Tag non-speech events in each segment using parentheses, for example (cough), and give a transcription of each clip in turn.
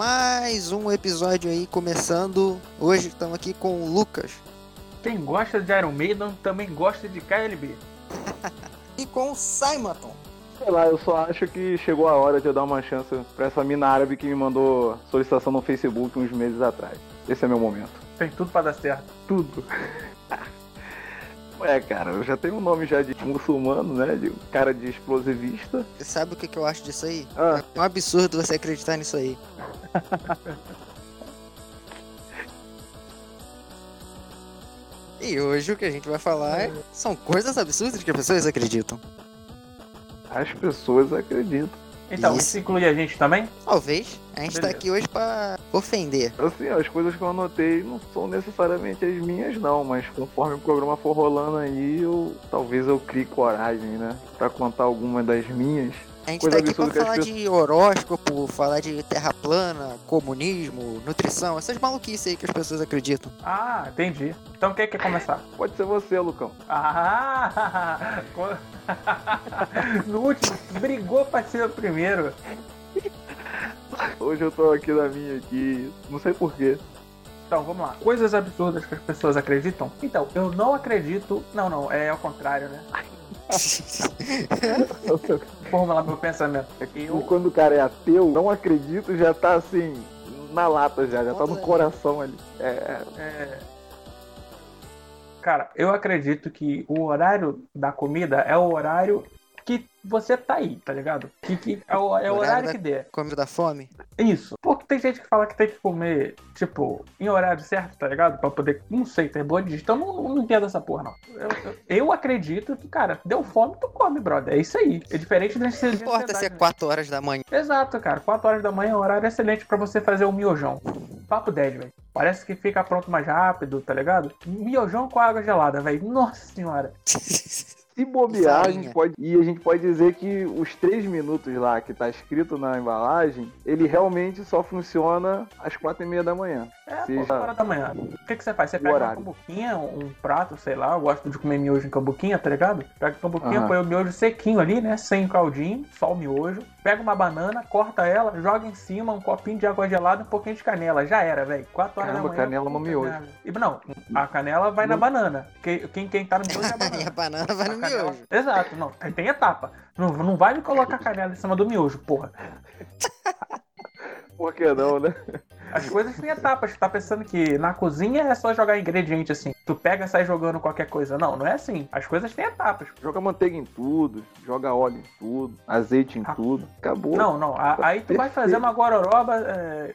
mais um episódio aí começando. Hoje estamos aqui com o Lucas. Quem gosta de Iron Maiden também gosta de KLB. (laughs) e com o Simonton. Sei lá, eu só acho que chegou a hora de eu dar uma chance pra essa mina árabe que me mandou solicitação no Facebook uns meses atrás. Esse é meu momento. Tem tudo pra dar certo. Tudo. (laughs) É, cara, eu já tenho um nome já de muçulmano, né? De cara de explosivista. Você sabe o que, que eu acho disso aí? Ah. É um absurdo você acreditar nisso aí. (laughs) e hoje o que a gente vai falar é- são coisas absurdas que as pessoas acreditam. As pessoas acreditam. Então, Isso. isso inclui a gente também? Talvez. A gente tá Beleza. aqui hoje pra ofender. Assim, as coisas que eu anotei não são necessariamente as minhas, não, mas conforme o programa for rolando aí, eu talvez eu crie coragem, né? Pra contar alguma das minhas. A gente Coisa tá aqui pra falar de horóscopo, falar de terra plana, comunismo, nutrição, essas maluquices aí que as pessoas acreditam. Ah, entendi. Então quem quer começar? Pode ser você, Lucão. Ah! (laughs) (laughs) No último, brigou pra ser o primeiro. Hoje eu tô aqui na minha aqui, não sei porquê. Então, vamos lá. Coisas absurdas que as pessoas acreditam? Então, eu não acredito. Não, não, é ao contrário, né? (laughs) Formular meu pensamento. Eu, Quando o cara é ateu, não acredito, já tá assim, na lata já, já tá no coração ali. É, É... Cara, eu acredito que o horário da comida é o horário que você tá aí, tá ligado? Que, que é o, é o Horário horário da- que der. Comida da fome? Isso. Porque tem gente que fala que tem que comer, tipo, em horário certo, tá ligado? Pra poder, não sei, ter boa digestão. Não, não entendo essa porra, não. Eu, eu- eu acredito que, cara, deu fome, tu come, brother. É isso aí. É diferente da Não importa se é 4 horas da manhã. Exato, cara. 4 horas da manhã é um horário excelente pra você fazer o miojão. Papo 10, velho. Parece que fica pronto mais rápido, tá ligado? Miojão com água gelada, velho. Nossa senhora. (laughs) Se bobear, a gente pode. E a gente pode dizer que os três minutos lá que tá escrito na embalagem, ele realmente só funciona às quatro e meia da manhã. É, pô, Seja- 4 horas da manhã. O que, que você faz? Você pega uma cambuquinha, um prato, sei lá. Eu gosto de comer miojo em cambuquinha, tá ligado? Pega cambuquinha, Aham. põe o miojo sequinho ali, né? Sem caldinho, só o miojo. Pega uma banana, corta ela, joga em cima um copinho de água gelada e um pouquinho de canela. Já era, velho. 4 horas Caramba, da manhã. canela no miojo. E, não, a canela vai na banana. Quem, quem, quem tá no (laughs) miojo é a banana. e a banana vai A no canela- miojo. Exato, não. Tem, tem etapa. Não, não vai me colocar canela em cima do miojo, porra. (laughs) Por que não, né? As coisas têm etapas. Tu tá pensando que na cozinha é só jogar ingrediente assim. Tu pega e sai jogando qualquer coisa. Não, não é assim. As coisas têm etapas. Joga manteiga em tudo, joga óleo em tudo, azeite em Ah. tudo. Acabou. Não, não. A- aí tu vai fazer uma gororoba. é,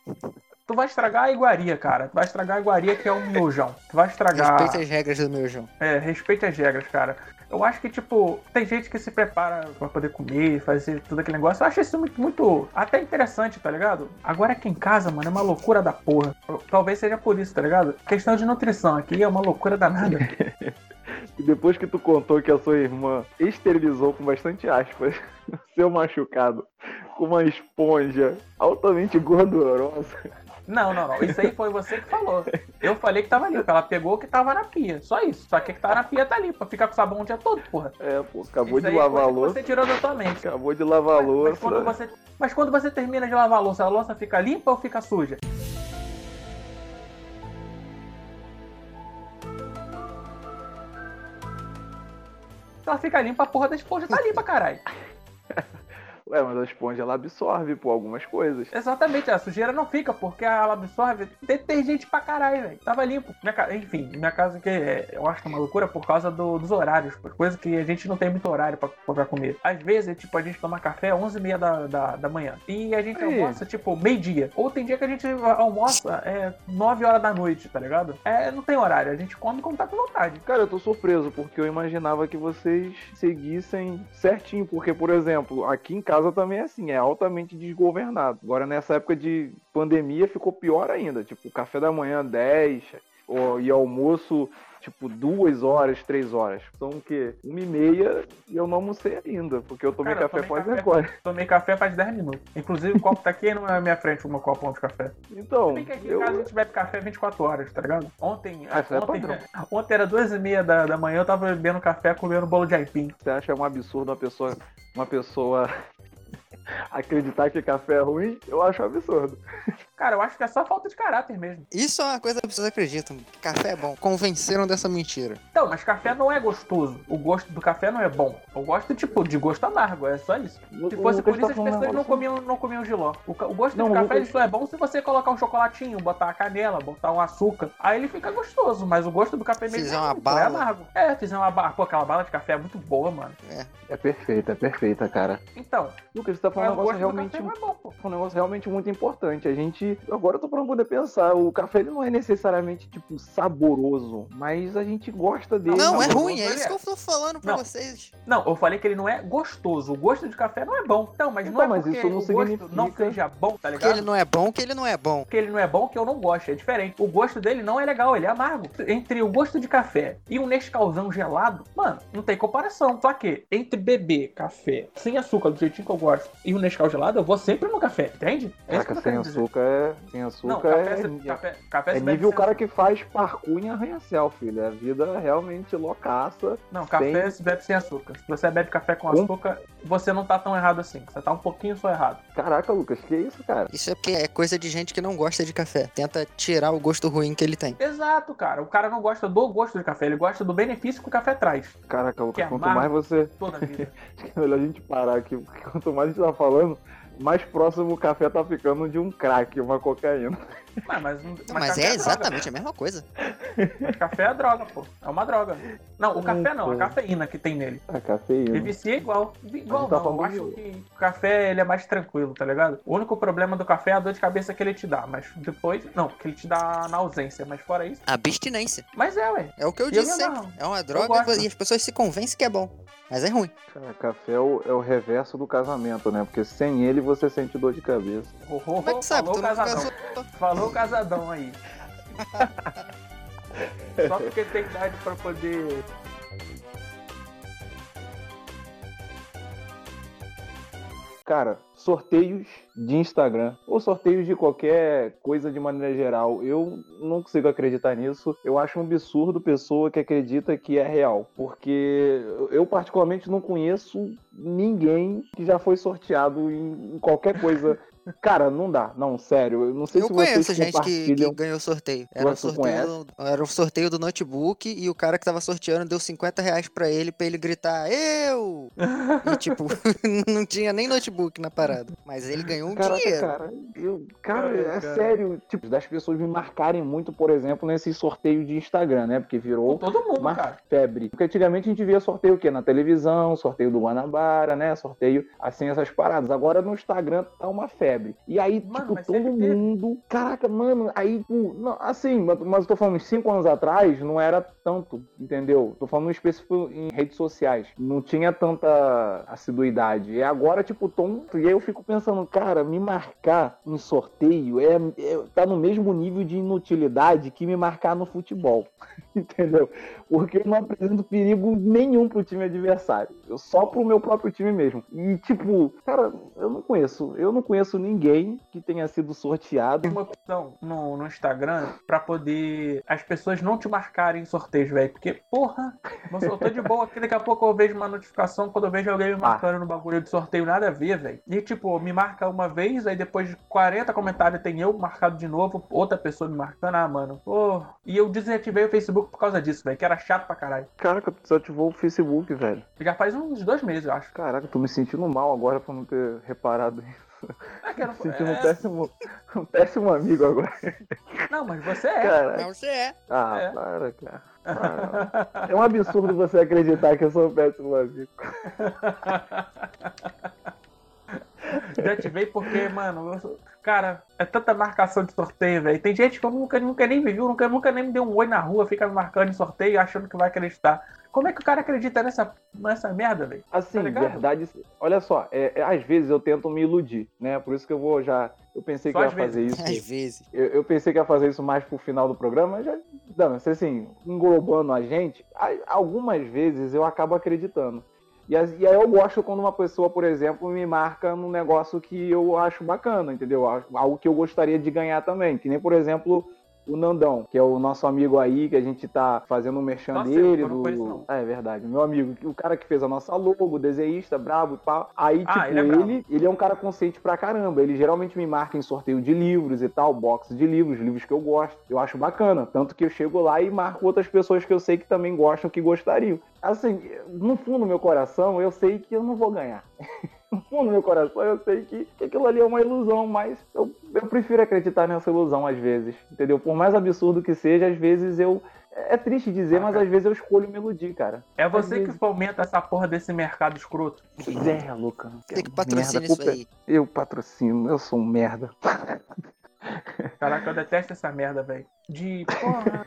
Tu vai estragar a iguaria, cara. Tu vai estragar a iguaria que é o miojão. Tu vai estragar. Respeita as regras do miojão. É, respeite as regras, cara. Eu acho que, tipo, tem gente que se prepara pra poder comer, fazer tudo aquele negócio. Eu acho isso muito, muito até interessante, tá ligado? Agora aqui em casa, mano, é uma loucura da porra. Talvez seja por isso, tá ligado? Questão de nutrição aqui é uma loucura danada. (laughs) E depois que tu contou que a sua irmã esterilizou com bastante aspas (laughs) seu machucado com uma esponja altamente gordurosa. Não, não, não. Isso aí foi você que falou. Eu falei que tava limpo. Ela pegou o que tava na pia. Só isso. Só que o que tava na pia tá limpa. Fica com sabão o dia todo, porra. É, pô, acabou Isso de lavar a louça. Você tirou da tua mente. Acabou de lavar a Mas, mas quando louça. você, mas quando você termina de lavar a louça, a louça fica limpa ou fica suja? Ela fica limpa, a porra da esponja tá limpa, caralho. Ué, mas a esponja ela absorve, pô, algumas coisas. Exatamente, a sujeira não fica, porque ela absorve detergente pra caralho, velho. Tava limpo. Minha ca- Enfim, minha casa que é- eu acho que é uma loucura por causa do- dos horários, por coisa que a gente não tem muito horário pra, pra comer. Às vezes, tipo, a gente toma café às 11h30 da, da, da manhã. E a gente Aí. almoça, tipo, meio-dia. Ou tem dia que a gente almoça é, 9 horas da noite, tá ligado? É, não tem horário, a gente come quando tá com vontade. Cara, eu tô surpreso, porque eu imaginava que vocês seguissem certinho, porque, por exemplo, aqui em casa também é assim, é altamente desgovernado. Agora, nessa época de pandemia, ficou pior ainda. Tipo, café da manhã 10, ou, e almoço, tipo, duas horas, três horas. São o quê? Uma e meia e eu não almocei ainda, porque eu tomei Cara, eu café tomei quase café. agora. (laughs) Tomei café faz 10 minutos. Inclusive, o copo tá aqui na minha frente, o meu copão de café. Então, Se bem que aqui em eu... casa a gente bebe café 24 horas, tá ligado? Ontem, Ah, é ontem, padrão. (laughs) ontem era duas e meia da, da manhã, eu tava bebendo café comendo bolo de aipim. Você acha um absurdo uma pessoa, uma pessoa Acreditar que café é ruim, eu acho absurdo. Cara, eu acho que é só falta de caráter mesmo. Isso é uma coisa que as pessoas acreditam. Café é bom. Convenceram dessa mentira. Então, mas café não é gostoso. O gosto do café não é bom. Eu gosto, tipo, de gosto amargo, é só isso. Se fosse por isso, as pessoas não comiam, não comiam giló. O, o gosto Não, do café Lucas- ele só é bom se você colocar um chocolatinho, botar uma canela, botar um açúcar. Aí ele fica gostoso, mas o gosto do café mesmo Fizer é, uma ruim, pô, bala. é amargo. É, fizer uma bala. Pô, aquela bala de café é muito boa, mano. É perfeita, é perfeita, cara. Então, Lucas, você tá mas um negócio realmente é bom, pô. um negócio realmente muito importante. A gente. Agora eu tô pra poder pensar. O café ele não é necessariamente, tipo, saboroso, mas a gente gosta dele. Não, é ruim. É isso é. que eu tô falando pra Não. vocês. Não, eu falei que ele não é gostoso. O gosto de café não é bom. Então, mas não é mas porque isso não o gosto não significa- seja bom, tá Porque ligado? ele não é bom, que ele não é bom. que ele não é bom, que eu não gosto. É diferente. O gosto dele não é legal, ele é amargo. Entre o gosto de café e um Nescauzão gelado, mano, não tem comparação. Só que entre beber café sem açúcar, do jeitinho que eu gosto, e o Nescau gelado, eu vou sempre no café, entende? É Caraca, sem açúcar é. Sem Não, açúcar café, é. café, café É nível o sem cara que faz parkour em arranha-céu, filho. É vida realmente loucaça. Não, café Tem- se bebe sem açúcar. Se você bebe café Com- açúcar, você não tá tão errado assim. Você tá um pouquinho só errado. Caraca, Lucas, que isso, cara? Isso é porque é coisa de gente que não gosta de café. Tenta tirar o gosto ruim que ele tem. Exato, cara. O cara não gosta do gosto de café, ele gosta do benefício que o café traz Caraca, Lucas, é quanto mais você. toda a vida. (laughs) Acho que é melhor a gente parar aqui, porque quanto mais a gente tá falando, mais próximo o café tá ficando de um crack, uma cocaína. mas, mas, Não, mas mas café é droga. exatamente a mesma coisa. Mas café é droga, pô. É uma droga. Não, o café não, a cafeína que tem nele. A E cafeína. vicia igual. Igual tá não. Eu acho de- que o café ele é mais tranquilo, tá ligado? O único problema do café é a dor de cabeça que ele te dá. Mas depois. Não, que ele te dá na ausência. Mas fora isso. Abstinência. Mas é, ué. É o que eu E eu disse sempre. amarro. É uma droga e as pessoas se convencem que é bom. Mas é ruim. Cara, café é o, é o reverso do casamento, né? Porque sem ele você sente dor de cabeça. Ho, ho, Como é que sabe? falou casadão. casou. Falou casadão aí. (laughs) Só porque tem idade pra poder. Cara, sorteios de Instagram ou sorteios de qualquer coisa de maneira geral, eu não consigo acreditar nisso. Eu acho um absurdo pessoa que acredita que é real, porque eu particularmente não conheço ninguém que já foi sorteado em qualquer coisa. Cara, não dá, não, sério. Eu não sei Eu se conheço vocês gente que, que ganhou sorteio. Era o sorteio, era o sorteio do notebook e o cara que tava sorteando deu 50 reais pra ele, pra ele gritar, eu! E tipo, (laughs) (laughs) não tinha nem notebook na parada. Mas ele ganhou um Caraca, dinheiro. cara, eu, cara, é cara. sério. Tipo, das pessoas me marcarem muito, por exemplo, nesses sorteios de Instagram, né? Porque Com virou todo mundo, uma cara. febre. Porque antigamente a gente via sorteio o quê? Na televisão, sorteio do Guanabara, né? Sorteio, assim, essas paradas. Agora no Instagram tá uma febre. E aí, Mano, tipo, todo sempre teve. mundo. Caraca, mano, aí, pô, não, assim, mas, mas eu tô falando, uns cinco anos atrás não era tanto, entendeu? Tô falando específico em redes sociais. Não tinha tanta assiduidade. E agora, tipo, tom. E aí eu fico pensando, cara, me marcar em sorteio é, é- tá no mesmo nível de inutilidade que me marcar no futebol. (laughs) (laughs) entendeu? Porque eu não apresento perigo nenhum pro time adversário. Eu só pro meu próprio time mesmo. E, tipo, cara, eu não conheço. Eu não conheço ninguém que tenha sido sorteado. Tem uma opção no, no Instagram pra poder as pessoas não te marcarem em sorteios, velho. Porque, porra, eu tô de boa aqui, daqui a pouco eu vejo uma notificação quando eu vejo alguém me marcando no bagulho de sorteio, nada a ver, velho. E tipo, me marca uma vez, aí depois de 40 comentários tem eu marcado de novo, outra pessoa me marcando, ah, mano. Pô. E eu desativei o Facebook por causa disso, velho, que era chato pra caralho. Caraca, tu desativou o Facebook, velho. Já faz uns dois meses, eu acho. Caraca, tô me sentindo mal agora por não ter reparado isso. É que não, (laughs) Me sentindo um é... péssimo, um péssimo amigo agora. não, mas você é. Cara, Mas você é. ah, É. para, cara. (laughs) Para. É um absurdo você acreditar que eu sou um péssimo amigo. (laughs) Desativei porque, mano, eu sou- cara, é tanta marcação de sorteio, velho. Tem gente que eu nunca, nunca nem me viu, nunca, nunca nem me deu um oi na rua, fica me marcando em sorteio achando que vai acreditar. Como é que o cara acredita nessa, nessa merda, velho? Assim, Tá verdade. Olha só, é, é, às vezes eu tento me iludir, né? Por isso que eu vou já. Eu pensei Só que ia vezes. fazer isso. Às vezes. Eu, eu pensei que ia fazer isso mais pro final do programa, mas já. Não, se assim, englobando a gente, algumas vezes eu acabo acreditando. E, e aí eu gosto quando uma pessoa, por exemplo, me marca num negócio que eu acho bacana, entendeu? Algo que eu gostaria de ganhar também. Que nem, por exemplo, o Nandão, que é o nosso amigo aí, que a gente tá fazendo um merchan Nossa, dele. eu não do... não. É, é verdade, meu amigo, o cara que fez a nossa logo, desenhista, brabo e pá. Aí, Ah, tipo, ele é ele, ele é um cara consciente pra caramba. Ele geralmente me marca em sorteio de livros e tal, box de livros, livros que eu gosto. Eu acho bacana. Tanto que eu chego lá e marco outras pessoas que eu sei que também gostam, que gostariam. Assim, no fundo do meu coração, eu sei que eu não vou ganhar. (laughs) no fundo do meu coração, eu sei que, que aquilo ali é uma ilusão, mas eu, eu prefiro acreditar nessa ilusão às vezes. Entendeu? Por mais absurdo que seja, às vezes eu. É triste dizer, Ah, mas às vezes eu escolho me iludir, cara. É você Às que vezes. fomenta essa porra desse mercado escroto. Pois é, Lucas. Tem que patrocinar Merda, isso é- aí. Eu patrocino, eu sou um merda. (laughs) Caraca, eu detesto essa merda, velho. De. Porra.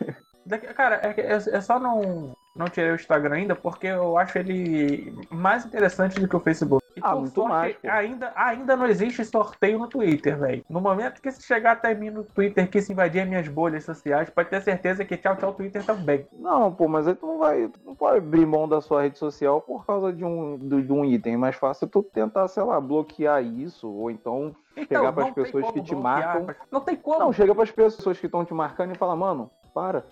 Cara, é, eu eu só não, não tirei o Instagram ainda porque eu acho ele mais interessante do que o Facebook. E Ah, muito sorte, mais, pô. Ainda, ainda não existe sorteio no Twitter, velho. No momento que se chegar até mim no Twitter, que se invadir as minhas bolhas sociais, pode ter certeza que tchau, tchau, Twitter também. Não, pô, mas aí tu não vai. Tu não pode abrir mão da sua rede social por causa de um, de um item. É mais fácil tu tentar, sei lá, bloquear isso, ou então chegar pras não tem pessoas que te bloquear, marcam. Não tem como. Não, chega pras pessoas que estão te marcando e fala, mano, para.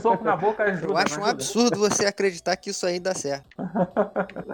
Soco na boca ajuda. Eu acho um ajuda? absurdo você acreditar que isso aí dá certo. (laughs)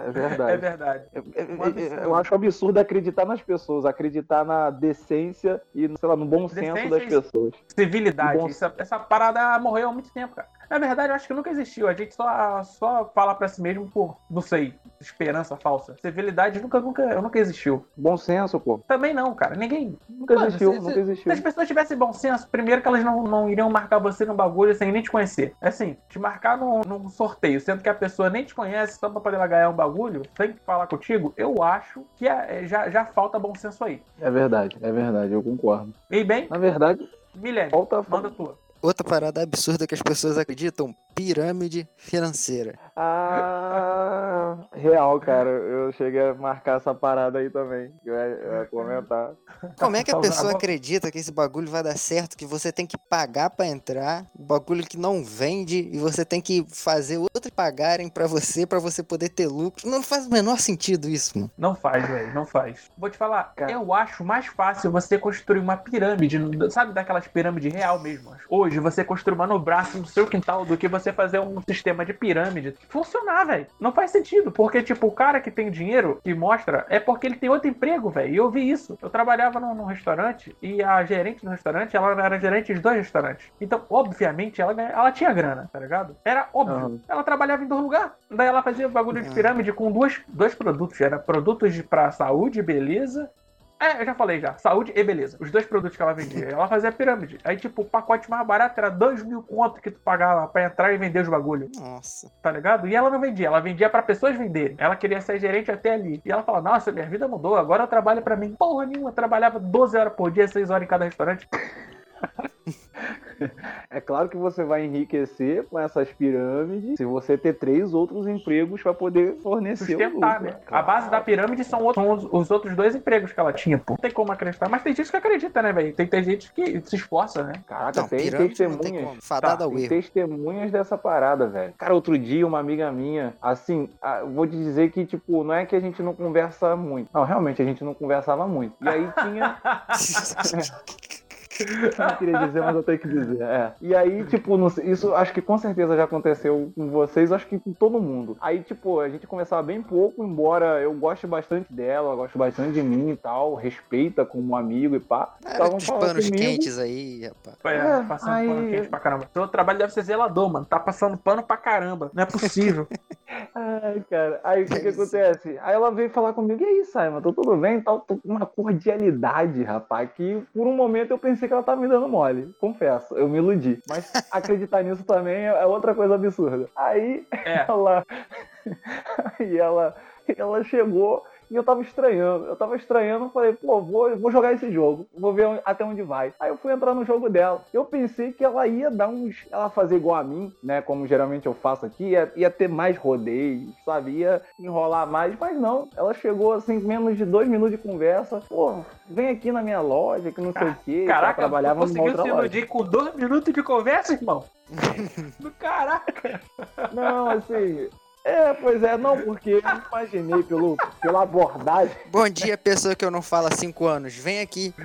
É verdade. É verdade. É- é- Um absurdo. é- eu acho absurdo acreditar nas pessoas, acreditar na decência e, sei lá, no bom senso Decência das e- pessoas. Civilidade. Bom. Essa, essa parada morreu há muito tempo, cara. Na verdade, eu acho que nunca existiu. A gente só, só fala pra si mesmo por, não sei, esperança falsa. Civilidade nunca, nunca, nunca existiu. Bom senso, pô. Também não, cara. Ninguém. Nunca Mano, existiu, se- nunca existiu. Se as pessoas tivessem bom senso, primeiro que elas não, não iriam marcar você num bagulho sem nem te conhecer. Assim, te marcar num, num sorteio, sendo que a pessoa nem te conhece, só pra poder ela ganhar um bagulho, sem falar contigo, eu acho que é- já, já falta bom senso aí. É verdade, é verdade, eu concordo. E bem, Na verdade, Milene, falta. manda tua. Outra parada absurda que as pessoas acreditam: pirâmide financeira. Ah, real, cara. Eu cheguei a marcar essa parada aí também. Eu ia, eu ia comentar. Como é que a Agora- pessoa acredita que esse bagulho vai dar certo, que você tem que pagar pra entrar, um bagulho que não vende e você tem que fazer outros pagarem pra você, pra você poder ter lucro? Não faz o menor sentido isso, mano. Não faz, velho, não faz. Vou te falar, Cara. eu acho mais fácil você construir uma pirâmide, sabe daquelas pirâmides real mesmo? Hoje você construir uma no braço no seu quintal do que você fazer um sistema de pirâmide funcionar, velho. Não faz sentido, porque tipo, o cara que tem dinheiro e mostra é porque ele tem outro emprego, velho. E eu vi isso. Eu trabalhava num, num restaurante e a gerente do restaurante, ela era gerente de dois restaurantes. Então, obviamente, ela, ela tinha grana, tá ligado? Era óbvio. Aham. Ela trabalhava em dois lugares. Daí ela fazia bagulho de Uhum. pirâmide com duas, dois produtos. Era produtos de, pra saúde e beleza. É, eu já falei já. Saúde e beleza. Os dois produtos que ela vendia. Ela fazia pirâmide. Aí, tipo, o pacote mais barato era dois mil conto que tu pagava pra entrar e vender os bagulho. Nossa. Tá ligado? E ela não vendia. Ela vendia pra pessoas venderem. Ela queria ser gerente até ali. E ela fala, nossa, minha vida mudou. Agora eu trabalho pra mim. Porra nenhuma. Eu trabalhava 12 horas por dia, 6 horas em cada restaurante. (laughs) É claro que você vai enriquecer com essas pirâmides se você ter três outros empregos para poder fornecer o sustentar, lucro. né? A base da pirâmide são, outros- são os, os outros dois empregos que ela tinha, pô. Não tem como acreditar. Mas tem gente que acredita, né, velho? Tem, tem gente que se esforça, né? Caraca, Não, tem tem testemunhas. como. Fadada ao Tem testemunhas dessa parada, velho. Cara, outro dia, uma amiga minha, assim, vou te dizer que, tipo, não é que a gente não conversa muito. Não, realmente, a gente não conversava muito. E aí tinha. (laughs) (laughs) Eu (laughs) não queria dizer, mas eu tenho que dizer. É. E aí, tipo, não sei, isso acho que com certeza já aconteceu com vocês, acho que com todo mundo. Aí, tipo, a gente conversava bem pouco, embora eu goste bastante dela, gosto bastante de mim e tal, respeita como amigo e pá. Era Estavam dos panos comigo. quentes aí, rapaz. Foi, É, passando aí- pano quente pra caramba. Seu trabalho deve ser zelador, mano. Tá passando pano pra caramba. Não é possível. (laughs) Ai, cara. Aí o que, que É isso. acontece? Aí ela veio falar comigo, e aí, Simon, tô tudo bem e tal? Tô com uma cordialidade, rapaz, que por um momento eu pensei que ela tava me dando mole. Confesso, eu me iludi. Mas (laughs) acreditar nisso também é outra coisa absurda. Aí É. ela. (laughs) Aí ela, ela chegou e eu tava estranhando. Eu tava estranhando, falei, pô, vou, vou jogar esse jogo, vou ver até onde vai. Aí eu fui entrar no jogo dela. Eu pensei que ela ia dar uns. Ela fazer igual a mim, né? Como geralmente eu faço aqui, ia, ia ter mais rodeios, sabe? Ia enrolar mais, mas não. Ela chegou assim, menos de dois minutos de conversa. Pô, vem aqui na minha loja, que não sei o quê. ela Caraca, trabalhava conseguiu se iludir com dois minutos de conversa, irmão? (laughs) Caraca. Não, assim. É, pois é, não, porque eu imaginei pelo, pela abordagem. Bom dia, pessoa que eu não falo há cinco anos. Vem aqui.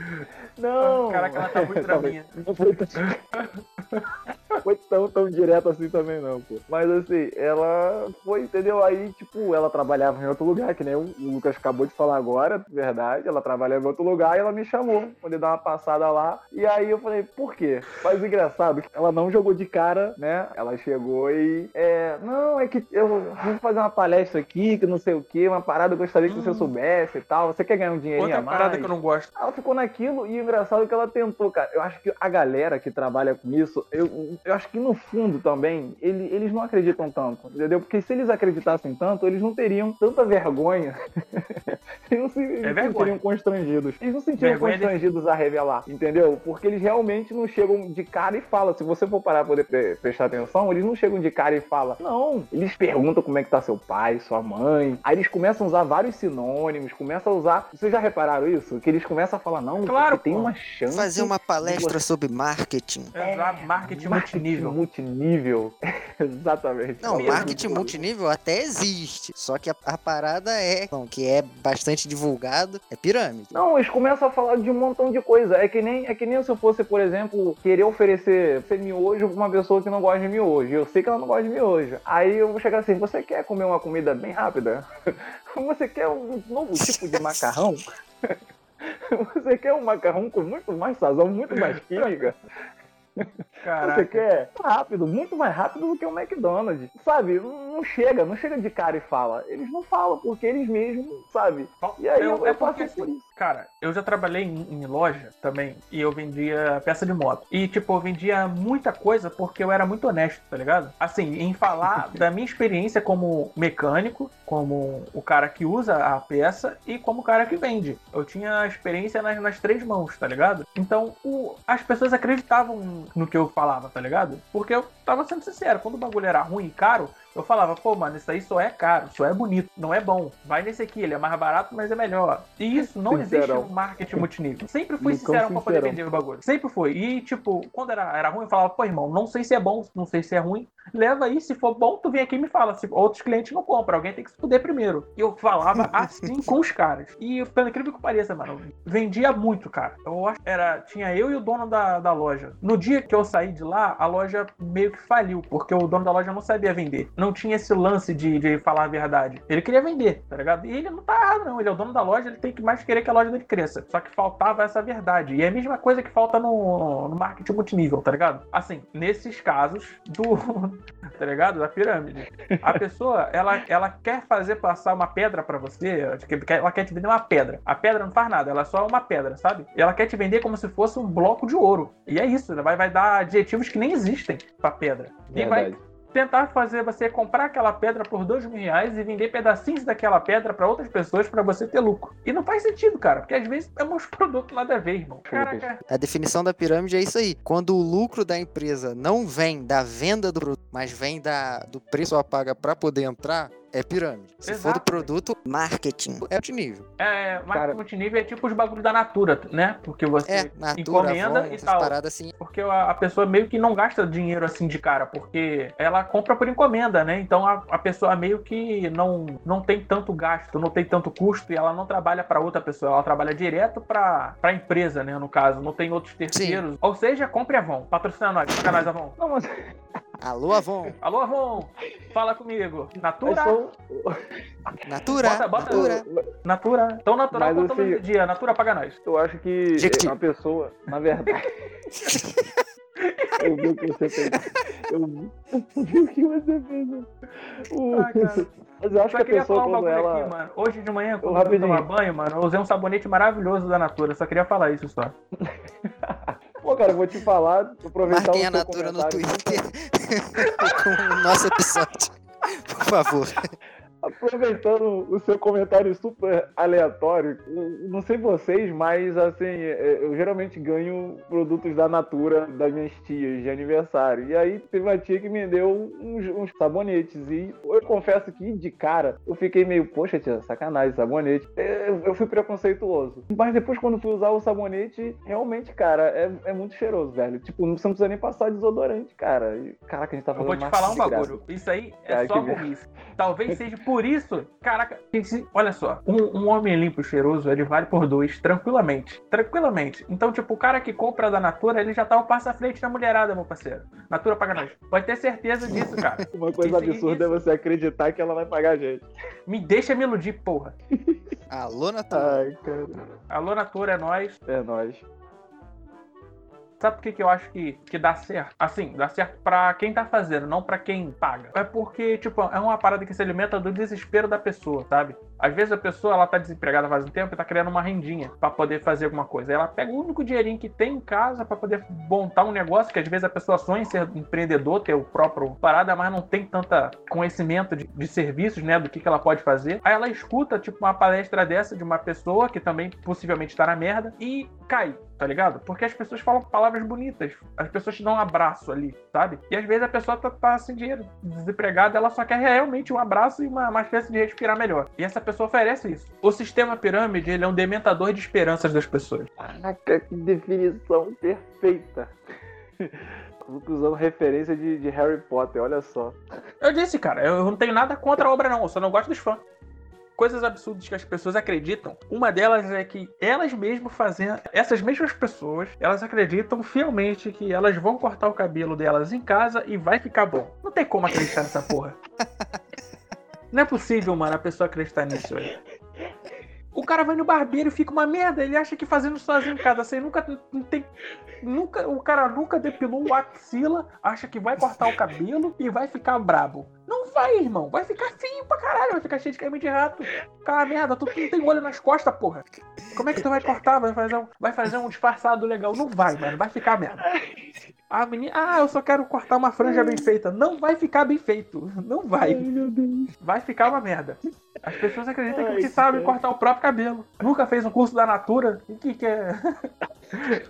Não! Caraca, ela tá muito (laughs) draminha. Não foi tão... (laughs) foi tão, tão direto assim também, não, pô. Mas assim, ela foi, entendeu? Aí, tipo, ela trabalhava em outro lugar, que nem o Lucas acabou de falar agora, verdade. Ela trabalhava em outro lugar e ela me chamou, poder dar uma passada lá. E aí eu falei, por quê? Mas engraçado, ela não jogou de cara, né? Ela chegou e. É, não, é que eu vou fazer uma palestra aqui, que não sei o quê, uma parada que eu gostaria que você Hum. soubesse e tal. Você quer ganhar um dinheirinho Outra a mais? parada que eu não gosto. Ela ficou naquilo e engraçado é que ela tentou, cara. Eu acho que a galera que trabalha com isso, eu, eu acho que no fundo também, ele- eles não acreditam tanto, entendeu? Porque se eles acreditassem tanto, eles não teriam tanta vergonha. (laughs) eles não, se, eles É vergonha. seriam constrangidos. Eles não se sentiriam Vergonha de- constrangidos a revelar, entendeu? Porque eles realmente não chegam de cara e falam. Se você for parar pra poder pre- prestar atenção, eles não chegam de cara e falam. Não, eles perguntam como é que tá seu pai, sua mãe. Aí eles começam a usar vários sinônimos, começam a usar. Vocês já repararam isso? Que eles começam a falar, não, Claro, porque tem uma chance. Fazer uma palestra sobre marketing. Exato, marketing multinível. multinível. (laughs) Exatamente. Não, Mesmo. marketing multinível até existe. Só que a, a parada é, não, que é bastante divulgado, é pirâmide. Não, eles começam a falar de um montão de coisa. É que nem, é que nem se eu fosse, por exemplo, querer oferecer ser miojo pra uma pessoa que não gosta de miojo. Eu sei que ela não gosta de miojo. Aí eu vou chegar assim, você quer comer uma comida bem rápida? (laughs) Você quer um novo tipo de macarrão? (laughs) (laughs) Você quer um macarrão com muito mais sazão, muito mais química? Você Caraca. quer rápido, muito mais rápido do que o McDonald's. Sabe? Não chega, não chega de cara e fala. Eles não falam, porque eles mesmos, sabe? E aí eu, é eu porque, passei por assim, isso. Cara, eu já trabalhei em, em loja também e eu vendia peça de moto. E, tipo, eu vendia muita coisa porque eu era muito honesto, tá ligado? Assim, em falar (laughs) da minha experiência como mecânico, como o cara que usa a peça e como o cara que vende. Eu tinha experiência nas, nas três mãos, tá ligado? Então, o- as pessoas acreditavam no que eu falava, tá ligado? Porque eu tava sendo sincero, quando o bagulho era ruim e caro, eu falava, pô, mano, isso aí só é caro, só é bonito, não é bom. Vai nesse aqui, ele é mais barato, mas é melhor. E isso não existe Sincerão. no marketing multinível. Sempre fui sincero pra poder sincerão. vender o bagulho. Sempre foi. E, tipo, quando era, era ruim, eu falava, pô, irmão, não sei se é bom, não sei se é ruim. Leva aí, se for bom, tu vem aqui e me fala. Se outros clientes não compram, alguém tem que se fuder primeiro. E eu falava (laughs) assim com os caras. E, pelo incrível que pareça, mano, vendia muito, cara. Eu acho era, tinha eu e o dono da, da loja. No dia que eu saí de lá, a loja meio que faliu, porque o dono da loja não sabia vender. Não tinha esse lance de, de falar a verdade. Ele queria vender, tá ligado? E ele não tá errado, não. Ele é o dono da loja, ele tem que mais querer que a loja dele cresça. Só que faltava essa verdade. E é a mesma coisa que falta no, no marketing multinível, tá ligado? Assim, nesses casos do. Tá ligado? Da pirâmide. A (laughs) pessoa, ela, ela quer fazer passar uma pedra pra você, ela quer te vender uma pedra. A pedra não faz nada, ela é só uma pedra, sabe? E ela quer te vender como se fosse um bloco de ouro. E é isso, ela vai, vai dar adjetivos que nem existem pra pedra. E vai. Tentar fazer você comprar aquela pedra por dois mil reais e vender pedacinhos daquela pedra pra outras pessoas pra você ter lucro. E não faz sentido, cara, porque às vezes é uns (laughs) produtos nada a ver, irmão. Caraca, A definição da pirâmide é isso aí. Quando o lucro da empresa não vem da venda do produto, mas vem da, do preço ela paga pra poder entrar, é pirâmide. Se for do Exato. produto, marketing é multinível. é, marketing Cara- multinível é tipo os bagulhos da Natura, né? Porque você É, Natura, encomenda Avon, e tal. paradas assim. Porque a, a pessoa meio que não gasta dinheiro assim de cara, porque ela compra por encomenda, né? Então a, a pessoa meio que não, não tem tanto gasto, não tem tanto custo e ela não trabalha para outra pessoa, ela trabalha direto para a empresa, né? No caso, não tem outros terceiros. Ou seja, compre Avon, patrocina nós, paga nós, Avon. Não, mas Alô, Avon. Alô, Avon, fala comigo. eu Natura, sou- Natura, Bota- bota- Natura. Natura. Tão natural Mas, quanto assim, dia. Natura paga nós. Eu acho que Jequiti. a pessoa, na verdade. (laughs) eu vi o que você fez. Eu vi, eu vi o que você fez. O- Ah, cara. Mas eu acho Só que a queria pessoa, falar um quando ela. aqui, mano. Hoje de manhã, quando eu fui tomar banho, mano, eu usei um sabonete maravilhoso da Natura. Só queria falar isso só. (laughs) Pô, cara, eu vou te falar, aproveitar Marquem o a Natura no. Twitter (laughs) com o nosso episódio. Por favor. Aproveitando o seu comentário super aleatório, eu não sei vocês, mas assim, é, eu geralmente ganho produtos da Natura das minhas tias de aniversário. E aí teve uma tia que me deu uns, uns sabonetes. E eu confesso que de cara eu fiquei meio, poxa, tia, sacanagem, sabonete. É, Eu, eu fui preconceituoso. Mas depois, quando fui usar o sabonete, realmente, cara, é, é muito cheiroso, velho. Tipo, você não precisa nem passar desodorante, cara. E, Caraca, a gente tá Eu falando vou te falar um bagulho. Isso aí é Ai, só burrice. Talvez seja por isso, caraca, esse- olha só, um, um homem limpo e cheiroso, ele vale por dois, tranquilamente. Tranquilamente. Então, tipo, o cara que compra da Natura, ele já tá um passo à frente da mulherada, meu parceiro. Natura paga nós. Pode ter certeza disso, cara. (laughs) Uma coisa Isso- absurda é você acreditar que ela vai pagar a gente. Me deixa me iludir, porra. Alô, Natura. Ai, cara. Alô, Natura, é nós. É nóis. Sabe por que, que eu acho que, que dá certo? Assim, dá certo pra quem tá fazendo, não pra quem paga. É porque, tipo, é uma parada que se alimenta do desespero da pessoa, sabe? Às vezes a pessoa, ela tá desempregada faz um tempo e tá criando uma rendinha pra poder fazer alguma coisa. Aí Ela pega o único dinheirinho que tem em casa pra poder montar um negócio, que às vezes a pessoa sonha em ser empreendedor, ter o próprio parada, mas não tem tanta conhecimento de, de serviços, né, do que, que ela pode fazer. Aí ela escuta, tipo, uma palestra dessa de uma pessoa que também possivelmente tá na merda e cai, tá ligado? Porque as pessoas falam palavras bonitas, as pessoas te dão um abraço ali, sabe? E às vezes a pessoa tá, tá sem dinheiro, desempregada, ela só quer realmente um abraço e uma, uma chance de respirar melhor. E essa pessoa oferece isso. O sistema pirâmide, ele é um dementador de esperanças das pessoas. Caraca, que definição perfeita. (laughs) Usando referência de, de Harry Potter, olha só. Eu disse, cara, eu não tenho nada contra a obra, não. Eu só não gosto dos fãs. Coisas absurdas que as pessoas acreditam. Uma delas é que elas mesmas fazendo. Essas mesmas pessoas, elas acreditam fielmente que elas vão cortar o cabelo delas em casa e vai ficar bom. Não tem como acreditar nessa porra. (laughs) Não é possível, mano, a pessoa acreditar nisso, velho. O cara vai no barbeiro e fica uma merda. Ele acha que fazendo sozinho em casa, assim, nunca tem. Nunca, o cara nunca depilou o axila, acha que vai cortar o cabelo e vai ficar brabo. Não vai, irmão. Vai ficar feio pra caralho, vai ficar cheio de creme de rato. Cara, merda, tu, tu não tem olho nas costas, porra. Como é que tu vai cortar? Vai fazer um, vai fazer um disfarçado legal. Não vai, mano. Vai ficar merda. A menina, ah, eu só quero cortar uma franja bem feita. Não vai ficar bem feito. Não vai. meu Deus. Vai ficar uma merda. As pessoas acreditam que sabem cara. cortar o próprio cabelo. Nunca fez um curso da Natura. O que, que é?